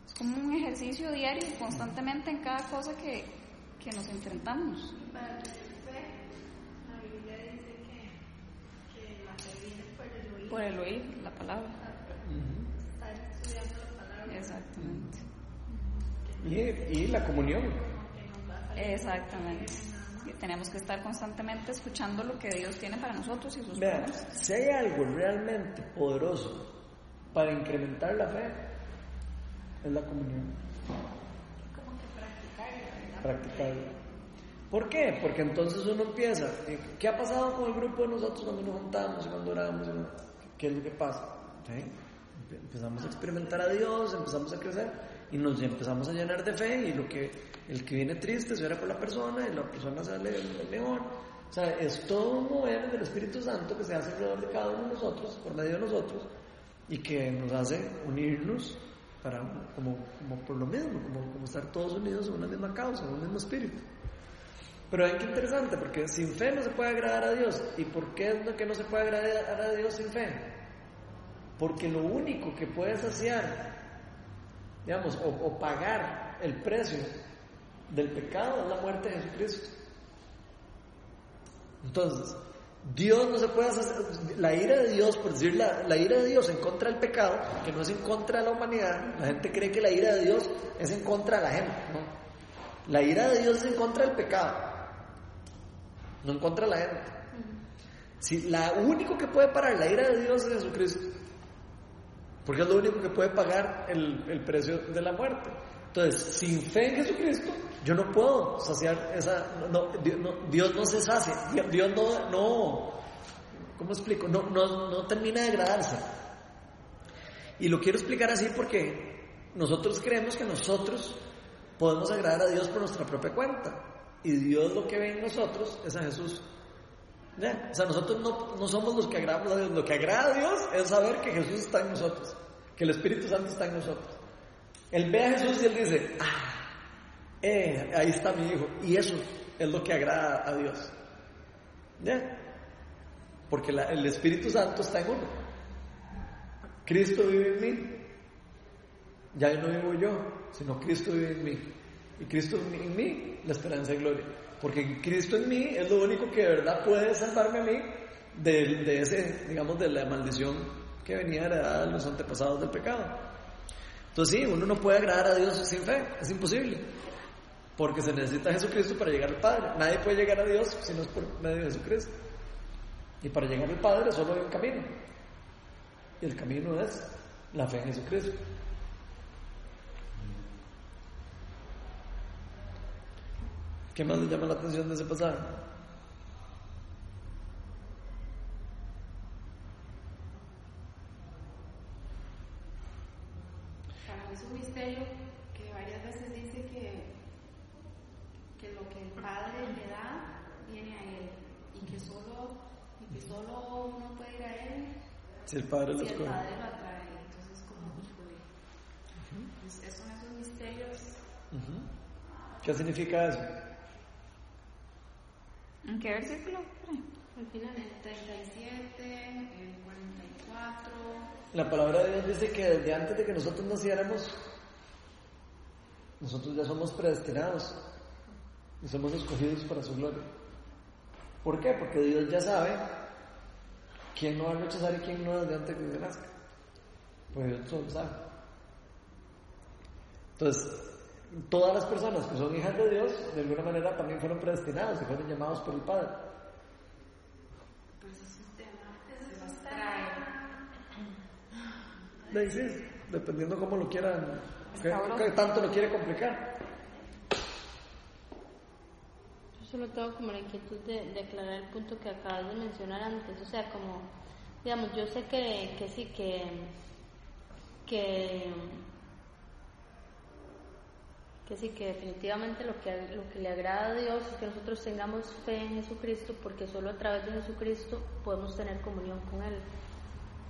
Es como un ejercicio diario, constantemente en cada cosa que, que nos enfrentamos. Para tener fe, la Biblia dice que, que la fe viene por el oír, Por el oír la palabra. estar estudiando la palabra, Exactamente. Y, y la comunión. Exactamente. Tenemos que estar constantemente escuchando lo que Dios tiene para nosotros y sus Vean, si hay algo realmente poderoso para incrementar la fe, es la comunión. como que practicarla. Practicarla. ¿Por qué? Porque entonces uno empieza. eh, ¿Qué ha pasado con el grupo de nosotros cuando nos juntamos, cuando oramos? ¿Qué es lo que pasa? ¿Sí? Empe- Empezamos a experimentar a Dios, empezamos a crecer y nos empezamos a llenar de fe y lo que el que viene triste se ora por la persona y la persona sale mejor. O sea, es todo un mover del Espíritu Santo que se hace alrededor de cada uno de nosotros, por medio de nosotros, y que nos hace unirnos para, como, como por lo mismo, como, como estar todos unidos en una misma causa, en un mismo espíritu. Pero ven qué interesante, porque sin fe no se puede agradar a Dios. ¿Y por qué es lo que no se puede agradar a Dios sin fe? Porque lo único que puede saciar, digamos, o, o pagar el precio del pecado es la muerte de Jesucristo. Entonces, Dios no se puede hacer, la ira de Dios, por decir la, la, ira de Dios en contra del pecado, que no es en contra de la humanidad, la gente cree que la ira de Dios es en contra de la gente, ¿no? La ira de Dios es en contra del pecado, no en contra de la gente. Si la único que puede parar la ira de Dios es Jesucristo, porque es lo único que puede pagar el, el precio de la muerte. Entonces, sin fe en Jesucristo, yo no puedo saciar esa... No, Dios, no, se sacia, Dios no... no ¿Cómo explico? No, no, no termina de agradarse. Y lo quiero explicar así porque nosotros creemos que nosotros podemos agradar a Dios por nuestra propia cuenta. Y Dios lo que ve en nosotros es a Jesús. O sea, nosotros no, somos los que agradamos a Dios. Lo que agrada a Dios es saber que Jesús está en nosotros, que el Espíritu Santo está en nosotros. Él ve a Jesús y él dice, ah, eh, ahí está mi hijo. Y eso es lo que agrada a Dios. Porque el Espíritu Santo está en uno. Cristo vive en mí. Ya no vivo yo, sino Cristo vive en mí. Y Cristo en mí, la esperanza y gloria. Porque Cristo en mí es lo único que de verdad puede salvarme a mí de, ese, digamos, de la maldición que venía heredada de los antepasados del pecado. Entonces sí, uno no puede agradar a Dios sin fe, es imposible. Porque se necesita Jesucristo para llegar al Padre. Nadie puede llegar a Dios si no es por medio de Jesucristo. Y para llegar al Padre solo hay un camino. Y el camino es la fe en Jesucristo. ¿Qué más le llama la atención de ese pasaje? Para mí es un misterio que varias veces dice que, que lo que el Padre le da viene a Él y que solo, y que solo uno puede ir a Él Si el Padre lo si el. Padre lo atrae. Entonces, como, híjole, pues esos son esos misterios. ¿Qué significa eso? ¿En qué versículo? Al final. El 37, el 44. La palabra de Dios dice que desde antes de que nosotros naciéramos, nosotros ya somos predestinados y somos escogidos para su gloria. ¿Por qué? Porque Dios ya sabe quién no va a rechazar y quién no desde antes de que se nazca. Pues Dios todo lo sabe. Entonces, todas las personas que son hijas de Dios, de alguna manera también fueron predestinados y fueron llamados por el Padre. Pues es un tema que se nos trae. De ahí sí, dependiendo cómo lo quieran, qué, tanto lo quiere complicar. Yo solo tengo como la inquietud de, de aclarar el punto que acabas de mencionar antes. O sea, como, digamos, yo sé que, que sí, que, que, que sí, que definitivamente lo que, lo que le agrada a Dios es que nosotros tengamos fe en Jesucristo, porque solo a través de Jesucristo podemos tener comunión con Él.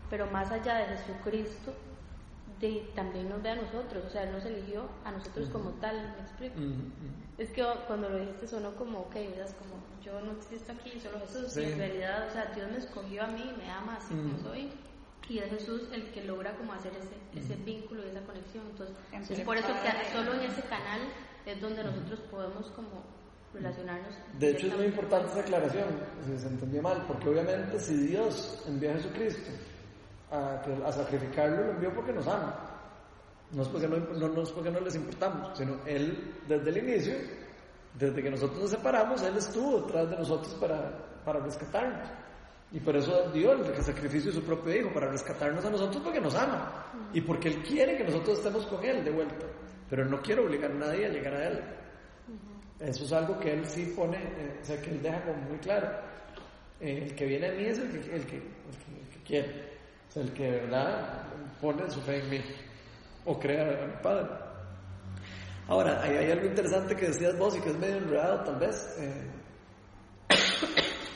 Pero más allá de Jesucristo, de- también nos ve a nosotros, o sea, Él nos eligió a nosotros como tal, ¿me explico? Es que cuando lo dijiste sonó como, ok, ¿verdad? como yo no existo aquí, solo Jesús. Sí. Y en realidad, o sea, Dios me escogió a mí, me ama así como Mm. soy. Y es Jesús el que logra como hacer ese, ese vínculo y esa conexión. Entonces, Entre es por eso que solo en ese canal es donde nosotros podemos como relacionarnos. De hecho, es muy importante esa aclaración, si se entendió mal, porque obviamente si Dios envió a Jesucristo a, a sacrificarlo, lo envió porque nos ama. No es porque no, no, no es porque no les importamos, sino Él, desde el inicio, desde que nosotros nos separamos, Él estuvo detrás de nosotros para, para rescatarnos. Y por eso dio el sacrificio de su propio Hijo, para rescatarnos a nosotros porque nos ama. Y porque Él quiere que nosotros estemos con Él de vuelta. Pero Él no quiere obligar a nadie a llegar a Él. Eso es algo que Él sí pone, eh, o sea, que Él deja como muy claro. Eh, el que viene a mí es el que, el que, el que, el que quiere. O sea, el que de verdad pone su fe en mí. O crea en mi Padre. Ahora, hay algo interesante que decías vos y que es medio enredado tal vez. eh,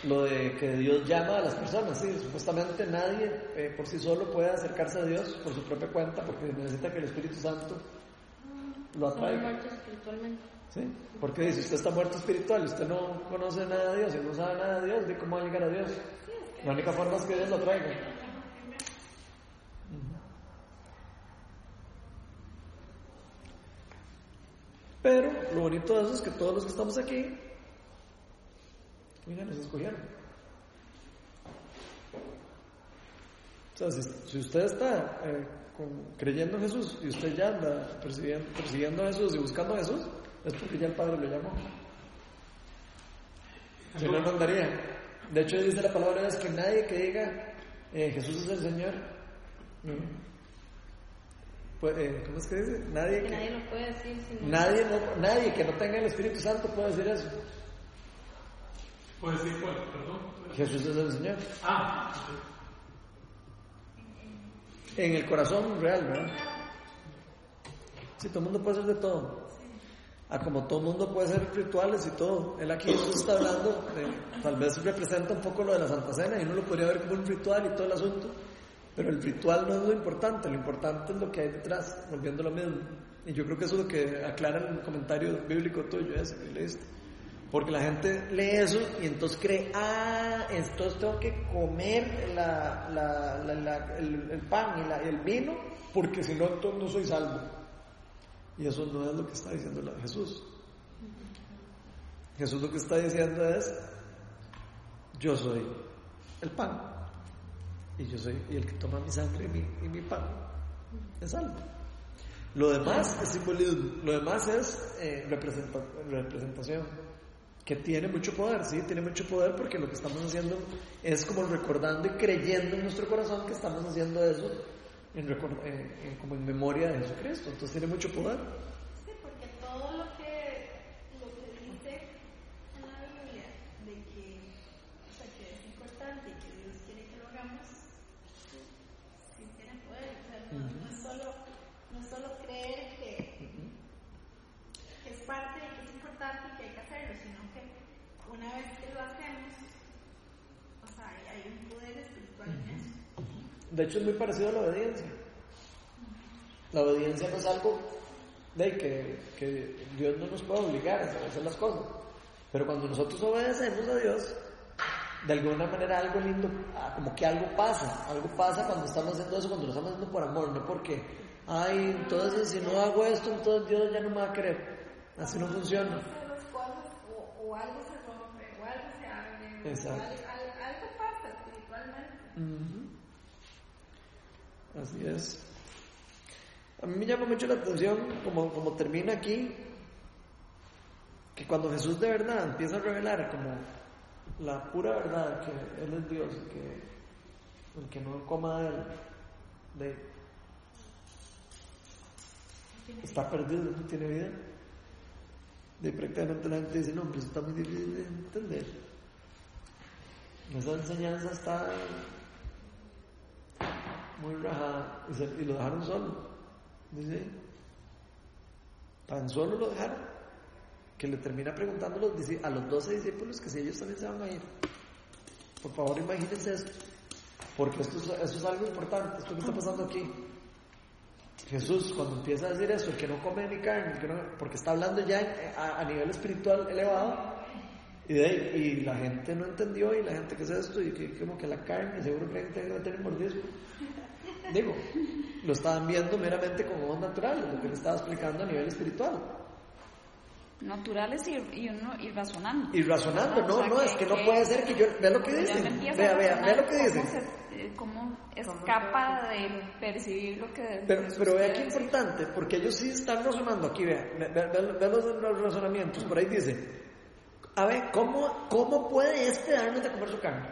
lo de que Dios llama a las personas, sí, supuestamente nadie eh, por sí solo puede acercarse a Dios por su propia cuenta porque necesita que el Espíritu Santo lo atraiga. ¿sí? Porque dice, usted está muerto espiritual, usted no conoce nada de Dios y no sabe nada de Dios, ¿de cómo va a llegar a Dios? La única forma es que Dios lo traiga. Pero lo bonito de eso es que todos los que estamos aquí, mira, nos escogieron. O sea, si, si usted está eh, con- creyendo en Jesús y usted ya anda persiguiendo, persiguiendo a Jesús y buscando a Jesús, es porque ya el Padre lo llamó. Si no, no andaría. De hecho, dice la palabra es que nadie que diga eh, Jesús es el Señor, pues, eh, ¿cómo es que dice? Nadie Que que, nadie lo puede decir sin nadie, no- nadie que no tenga el Espíritu Santo puede decir eso. ¿Puedes decir cuál? Perdón. Jesús es el Señor. Ah. En el corazón real, ¿verdad? Sí, todo el mundo puede hacer de todo. Ah, como todo el mundo puede hacer rituales y todo. Él aquí Jesús está hablando, de- tal vez representa un poco lo de la Santa Cena y uno lo podría ver como un ritual y todo el asunto. Pero el ritual no es lo importante, lo importante es lo que hay detrás, volviendo a lo mismo. Y yo creo que eso es lo que aclara el comentario bíblico tuyo, ese que leíste. Porque la gente lee eso y entonces cree, ah, entonces tengo que comer el, pan y, el vino, porque si no, entonces no soy salvo. Y eso no es lo que está diciendo Jesús. Jesús lo que está diciendo es, yo soy el pan. Y yo soy, el que toma mi sangre y mi, y mi pan es salvo. Lo demás es simbolismo, lo demás es eh, representa- representación, que tiene mucho poder, sí, tiene mucho poder porque lo que estamos haciendo es como recordando y creyendo en nuestro corazón que estamos haciendo eso en como en memoria de Jesucristo, entonces tiene mucho poder. Sí, porque todo lo que, lo que dice en la Biblia de que, o sea, que es importante y que Dios quiere que lo hagamos, sí, sí tiene poder. O sea, no, no es solo, no es solo creer que, que es parte y que es importante y que hay que hacerlo, sino que una vez que lo hacemos, o sea, hay, hay un poder espiritual en eso. De hecho, es muy parecido a la obediencia. La obediencia no es algo de que, que Dios no nos puede obligar a hacer las cosas. Pero cuando nosotros obedecemos a Dios, de alguna manera algo lindo, ah, como que algo pasa. Algo pasa cuando estamos haciendo eso, cuando lo estamos haciendo por amor, no porque, ay, entonces si no hago esto, entonces Dios ya no me va a querer. Así no funciona. o, o algo se rompe o algo se abre Exacto. al- al- algo pasa espiritualmente. Así es. A mí me llama mucho la atención, como, como termina aquí, que cuando Jesús de verdad empieza a revelar como la pura verdad, que Él es Dios, que el que no coma de Él, de, está perdido, no tiene vida. De prácticamente la gente dice, no, pero eso está muy difícil de entender. Esa enseñanza está muy rajada y, se- y lo dejaron solo. Dice, tan solo lo dejaron que le termina preguntando a los, 12 discípulos que si ellos también se van a ir. Por favor, imagínense esto, porque esto es, esto es algo importante, esto que está pasando aquí. Jesús, cuando empieza a decir eso, el que no come ni carne, el que no- porque está hablando ya a, a nivel espiritual elevado, y, de y la gente no entendió, y la gente, ¿qué es esto? Y que, como que la carne, seguro que va a tener mordisco. Digo, lo estaban viendo meramente como ojos naturales, lo que le estaba explicando a nivel espiritual. naturales y, y uno y razonando. Y razonando, no, sea, no, es que no puede ser que yo, vea lo que cuando ya dice, me empieza vea, vea, vea lo que razonar dice. Cómo, se- eh, cómo escapa de percibir lo que Pero, pero vea qué importante, porque ellos sí están razonando aquí, vea, vea, vea- los razonamientos, por ahí dice, a ver, ¿cómo, ¿cómo puede este darnos de comer su carne?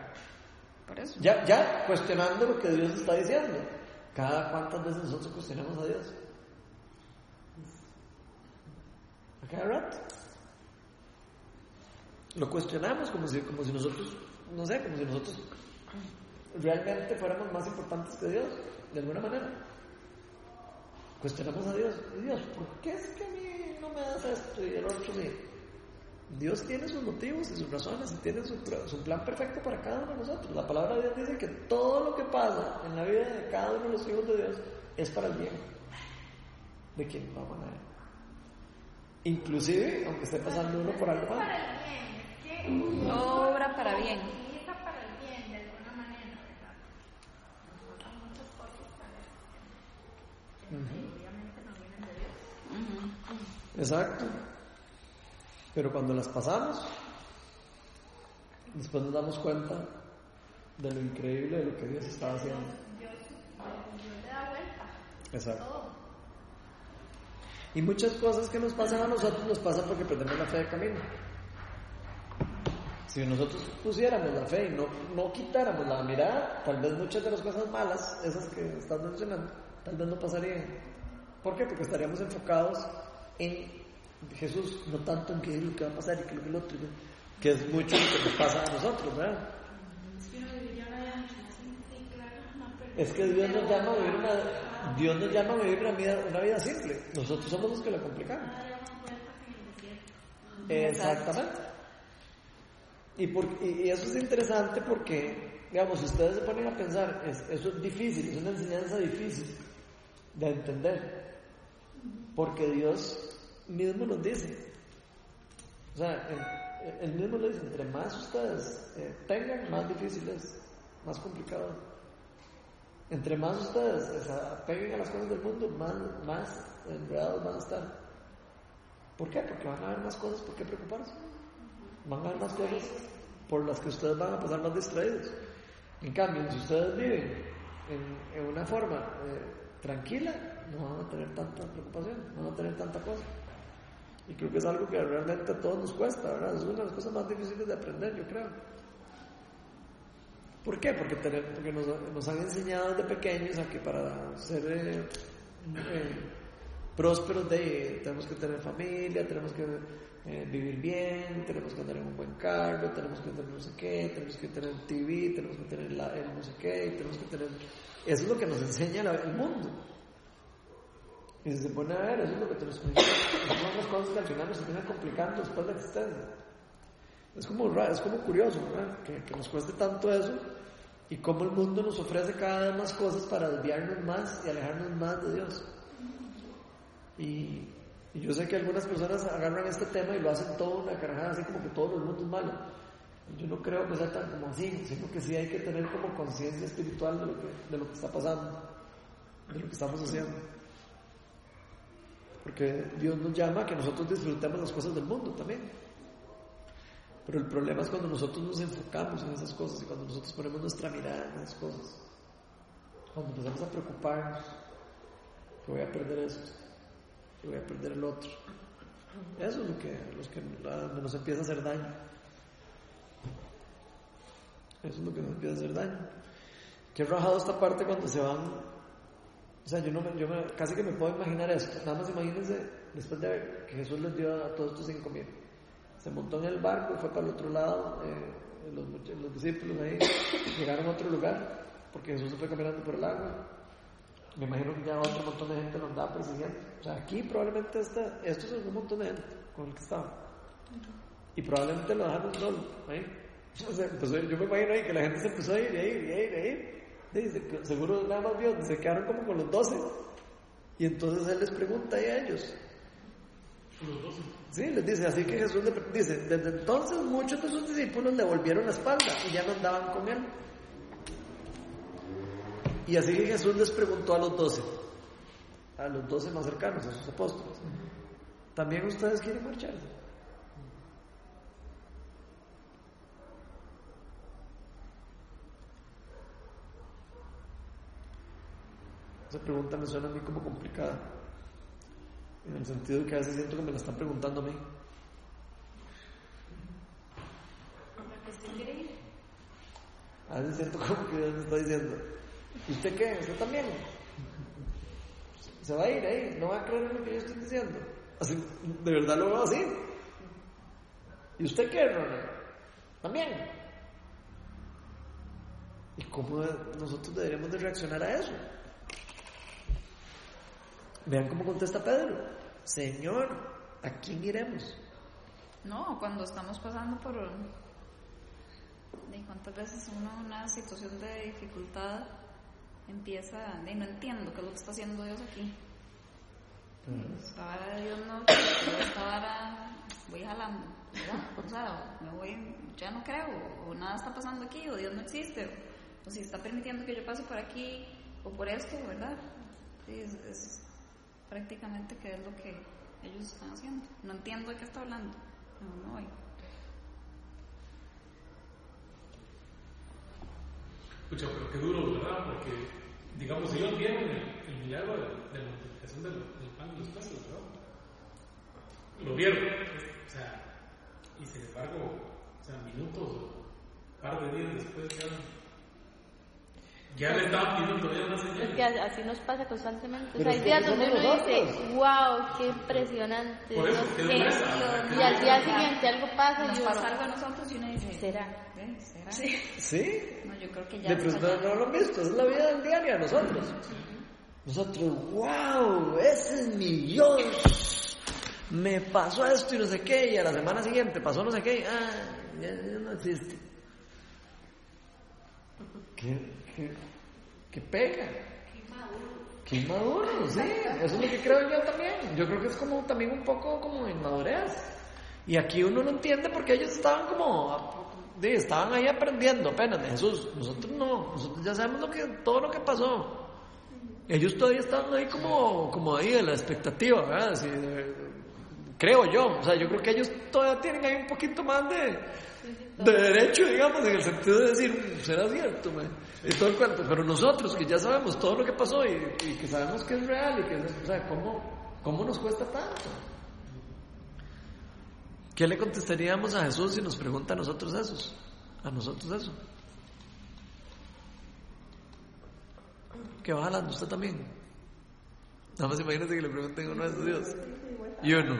Por eso. Ya, ya cuestionando lo que Dios está diciendo. Cada cuántas veces nosotros cuestionamos a Dios. A cada rato. Lo cuestionamos como si, como si nosotros, no sé, como si nosotros realmente fuéramos más importantes que Dios, de alguna manera. Cuestionamos a Dios. Dios, ¿por qué es que a mí no me das esto y el otro sí? Dios tiene sus motivos y sus razones y tiene su, su plan perfecto para cada uno de nosotros. La palabra de Dios dice que todo lo que pasa en la vida de cada uno de los hijos de Dios es para el bien de quien lo aman a Él. Inclusive, aunque esté pasando uno por algo malo. Obra para bien. Exacto. Pero cuando las pasamos, después nos damos cuenta de lo increíble de lo que Dios estaba haciendo. Dios, da vuelta. Exacto. Y muchas cosas que nos pasan a nosotros nos pasan porque perdemos la fe de camino. Si nosotros pusiéramos la fe y no, no quitáramos la mirada, tal vez muchas de las cosas malas, esas que estás mencionando, tal vez no pasarían. ¿Por qué? Porque estaríamos enfocados en Jesús, no tanto en qué es lo que va a pasar y qué es lo que el otro, que es mucho lo que nos pasa a nosotros, ¿verdad? Es que Dios nos llama a vivir una, Dios nos llama a vivir una vida, una vida simple. Nosotros somos los que la complicamos. Desierto. Exactamente. Y, por- y- y eso es interesante porque, digamos, si ustedes se ponen a pensar, es- eso es difícil, es una enseñanza difícil de entender. Porque Dios mismo nos dice, o sea, él mismo le dice, entre más ustedes eh, tengan, más difícil es, más complicado. Entre más ustedes se apeguen a las cosas del mundo, más, más enredados van a estar. ¿Por qué? Porque van a haber más cosas por qué preocuparse. Van a haber más cosas por las que ustedes van a pasar más distraídos. En cambio, si ustedes viven en, en una forma eh, tranquila, no van a tener tanta preocupación, no van a tener tanta cosa. Y creo que es algo que realmente a todos nos cuesta, ¿verdad? Es una de las cosas más difíciles de aprender, yo creo. ¿Por qué? Porque, tener- porque nos, nos han enseñado desde pequeños a que para ser eh, eh, prósperos de, tenemos que tener familia, tenemos que eh, vivir bien, tenemos que en un buen cargo, tenemos que tener no sé qué, tenemos que tener TV, tenemos que tener el no sé qué, tenemos que tener... Eso es lo que nos enseña el mundo. Y se pone a ver, eso es lo que te nos explica. Son las cosas que al final nos terminan complicando después de la existencia. Es como, ra- es como curioso, ¿verdad? Que, que nos cueste tanto eso y cómo el mundo nos ofrece cada vez más cosas para desviarnos más y alejarnos más de Dios. Y, y yo sé que algunas personas agarran este tema y lo hacen todo una carajada, así como que todo el mundo es malo. Yo no creo que sea tan como así, sino que sí hay que tener como conciencia espiritual de lo, que, de lo que está pasando, de lo que estamos haciendo. Porque Dios nos llama a que nosotros disfrutemos las cosas del mundo también. Pero el problema es cuando nosotros nos enfocamos en esas cosas y cuando nosotros ponemos nuestra mirada en esas cosas. Cuando empezamos a preocuparnos, que voy a perder esto, que voy a perder el otro. Eso es lo que, que nos empieza a hacer daño. Eso es lo que nos empieza a hacer daño. He rajado esta parte cuando se van. O sea, yo, no me- yo me- casi que me puedo imaginar esto. Nada más imagínense, después de ver que Jesús les dio a todos estos cinco mil. Se montó en el barco y fue para el otro lado. eh, los, los discípulos ahí *coughs* llegaron a otro lugar porque Jesús se fue caminando por el agua. Me imagino que ya otro montón de gente lo andaba persiguiendo. O sea, aquí probablemente está, esto es un montón de gente con el que estaba. Y probablemente lo dejaron solo. ahí. *laughs* O sea, yo me imagino ahí que la gente se empezó a ir a ir a ir a ir. Seguro nada más vio, se quedaron como con los doce. Y entonces él les pregunta ahí a ellos. Los dos. Sí, les dice, así que Jesús le dice, desde entonces muchos de sus discípulos le volvieron la espalda y ya no andaban con él. Y así que Jesús les preguntó a los doce, a los doce más cercanos, a sus apóstoles, ¿también ustedes quieren marcharse? Esa pregunta me suena a mí como complicada, en el sentido de que a veces siento que me la están preguntando a mí. A veces siento como que Dios me está diciendo, ¿y usted qué? ¿Usted también? Se va a ir ahí, no va a creer en lo que yo estoy diciendo. Así, de verdad lo veo así. ¿Y usted qué, Ronald? También. ¿Y cómo nosotros deberíamos de reaccionar a eso? Vean cómo contesta Pedro. Señor, ¿a quién iremos? No, cuando estamos pasando por... ¿De cuántas veces uno en una situación de dificultad empieza... De, no entiendo qué es lo que está haciendo Dios aquí. Esta vara de Dios no... Esta vara voy jalando, ¿verdad? O sea, me voy... Ya no creo, o nada está pasando aquí, o Dios no existe, o, o si está permitiendo que yo pase por aquí, o por esto, ¿verdad? Sí, es, es prácticamente qué es lo que ellos están haciendo. No entiendo de qué está hablando. No, no voy. Pucha, pero qué duro, ¿verdad? Porque, digamos, ellos vieron el, el milagro de, la multiplicación del, pan y los peces, ¿verdad? Lo vieron, o sea, y sin embargo, o sea, minutos o par de días después ya, ya le estaban pidiendo todavía más Es señales. que así nos pasa constantemente. O sea, hay es días donde uno dice, wow, qué impresionante. Por eso, no qué sé". dureza, Y al día siguiente algo pasa Nos y uno, pasa algo a nosotros y uno dice, ¿será? "Ve, ¿Será? ¿Sí? No, yo creo que ya De pronto no lo han visto, es la vida del diario de nosotros. Nosotros, wow, ese es mi Dios. Me pasó esto y no sé qué, y a la semana siguiente pasó no sé qué, ah, ya, ya no existe. ¿Qué, qué, qué pega? Qué inmaduro, sí, eso es lo que creo yo también. Yo creo que es como también un poco como inmadurez. Y aquí uno no entiende porque ellos estaban como, estaban ahí aprendiendo apenas de Jesús. Nosotros no, nosotros ya sabemos que, todo lo que pasó. Ellos todavía estaban ahí como, como ahí de la expectativa, ¿verdad? Creo yo, o sea, yo creo que ellos todavía tienen ahí un poquito más de, de derecho, digamos, en el sentido de decir, "Mm, será cierto, man", y todo el cuento. Pero nosotros que ya sabemos todo lo que pasó y, y que sabemos que es real y que, es- o sea, ¿cómo, cómo nos cuesta tanto? ¿Qué le contestaríamos a Jesús si nos pregunta a nosotros eso? A nosotros eso. ¿Qué va jalando usted también? Nada más imagínate que le pregunten a uno de esos Dios. Y uno.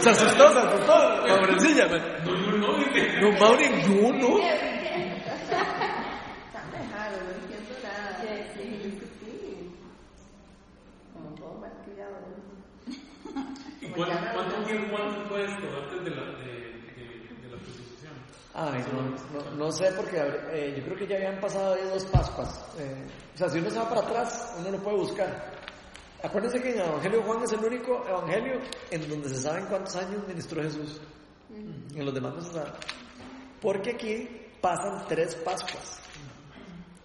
Se asustó, se asustó, pobrecilla, man. No, no, no, dije, No, Mauri, no, no. *laughs* Tan dejado, no entiendo nada. Sí, sí. Como todo mal criado. ¿Y cuánto, cuánto tiempo antes fue esto, antes de la, de, de, de la crucifixión? Ay, no, no, no sé, porque eh, yo creo que ya habían pasado ahí dos Pascuas. Eh, o sea, si uno se va para atrás, uno lo puede buscar. Acuérdense que en el Evangelio de Juan es el único evangelio en donde se saben cuántos años ministró Jesús. En los demás no se sabe. Porque aquí pasan tres Pascuas.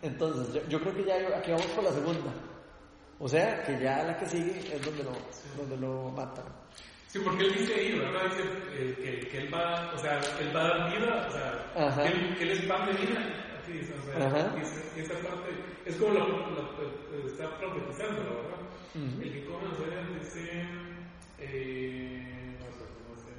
Entonces, yo, yo creo que ya aquí vamos por la segunda. O sea, que ya la que sigue es donde lo, donde lo matan. Sí, porque él dice ahí, ¿verdad? Dice eh, que, que él va, o sea, él va a dar vida, o sea, que él, que él es pan de vida. Así dice, o sea, dice, esa parte, es como lo, lo- lo- está profetizando, ¿verdad? El que come, o sea, dice, eh, no sé, no sé.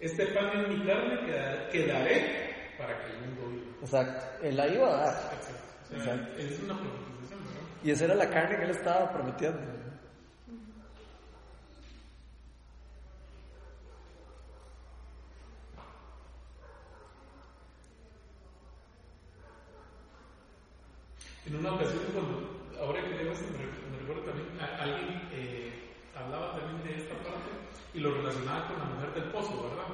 Este pan es mi carne que, da- que daré para que el mundo viva. Exacto. Él la iba a dar. Exacto. O sea, Exacto. es una profetización, ¿verdad? Y esa era la carne que él estaba prometiendo. En una ocasión, cuando, ahora que leo esto, me, re- me recuerdo también, a- alguien eh, hablaba también de esta parte y lo relacionaba con la mujer del pozo, ¿verdad?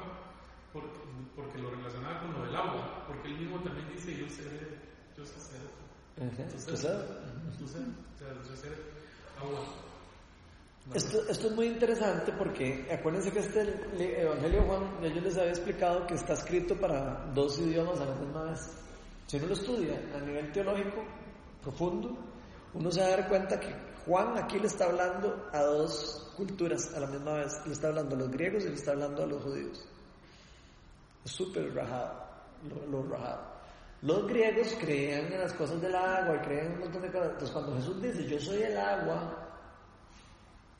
Porque, porque lo relacionaba con lo del agua, porque él mismo también dice, yo seré, yo sé ser, Ajá. ¿Tú sabes? tú sea, yo seré agua. Esto, esto es muy interesante porque acuérdense que este li- Evangelio de Juan, ya yo les había explicado que está escrito para dos idiomas a la misma vez. Si uno lo estudia a nivel teológico profundo, uno se va a dar cuenta que Juan aquí le está hablando a dos culturas a la misma vez. Le está hablando a los griegos y le está hablando a los judíos. Es súper rajado, lo, lo rajado. Los griegos creían en las cosas del agua y creían en un montón de cosas. Entonces cuando Jesús dice, yo soy el agua,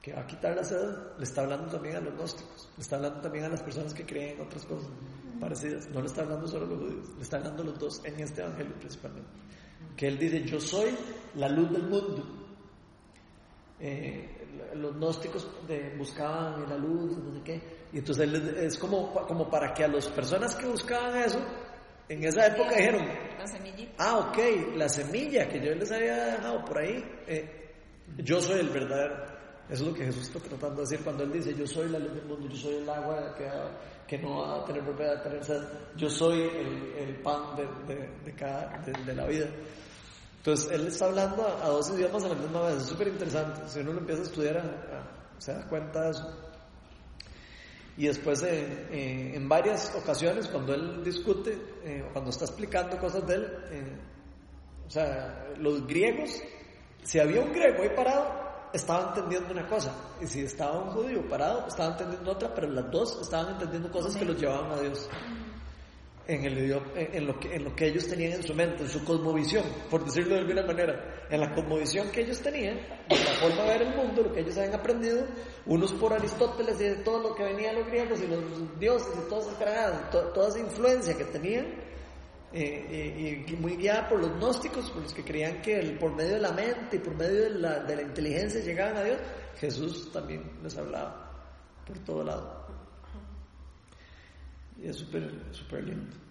que va a quitar la sed, le está hablando también a los gnósticos, le está hablando también a las personas que creen en otras cosas parecidas, no le está hablando solo a los judíos, le está hablando a los dos en este evangelio principalmente. Que él dice, yo soy la luz del mundo. Eh, los gnósticos de- buscaban la luz, no sé qué, y entonces él es- como, como para que a las personas que buscaban eso, en esa época dijeron, La semillita. Ah, ok, la semilla que yo les había dejado por ahí, eh, yo soy el verdadero. Eso es lo que Jesús está tratando de decir cuando Él dice, yo soy la luz del mundo, yo soy el agua que, que no va a tener propiedad yo soy el, el pan de, de, de cada, de la vida. Entonces, Él está hablando a, a dos idiomas a la misma vez, es súper interesante. Si uno lo empieza a estudiar, a- a- se da cuenta de eso. Y después, eh, eh, en varias ocasiones, cuando él discute, eh, cuando está explicando cosas de él, eh, o sea, los griegos, si había un griego ahí parado, estaba entendiendo una cosa, y si estaba un judío parado, estaba entendiendo otra, pero las dos estaban entendiendo cosas que los llevaban a Dios. En, lo que, ellos tenían en su mente, en su cosmovisión, por decirlo de alguna manera, en la cosmovisión que ellos tenían, en la forma de ver el mundo, lo que ellos habían aprendido, unos por Aristóteles y de todo lo que venía los griegos y los dioses y todas esas toda esa influencia que tenían, eh, y, muy guiada por los gnósticos, por los que creían que por medio de la mente y por medio de la, de la inteligencia llegaban a Dios, Jesús también les hablaba por todo lado. Y es súper, súper lindo.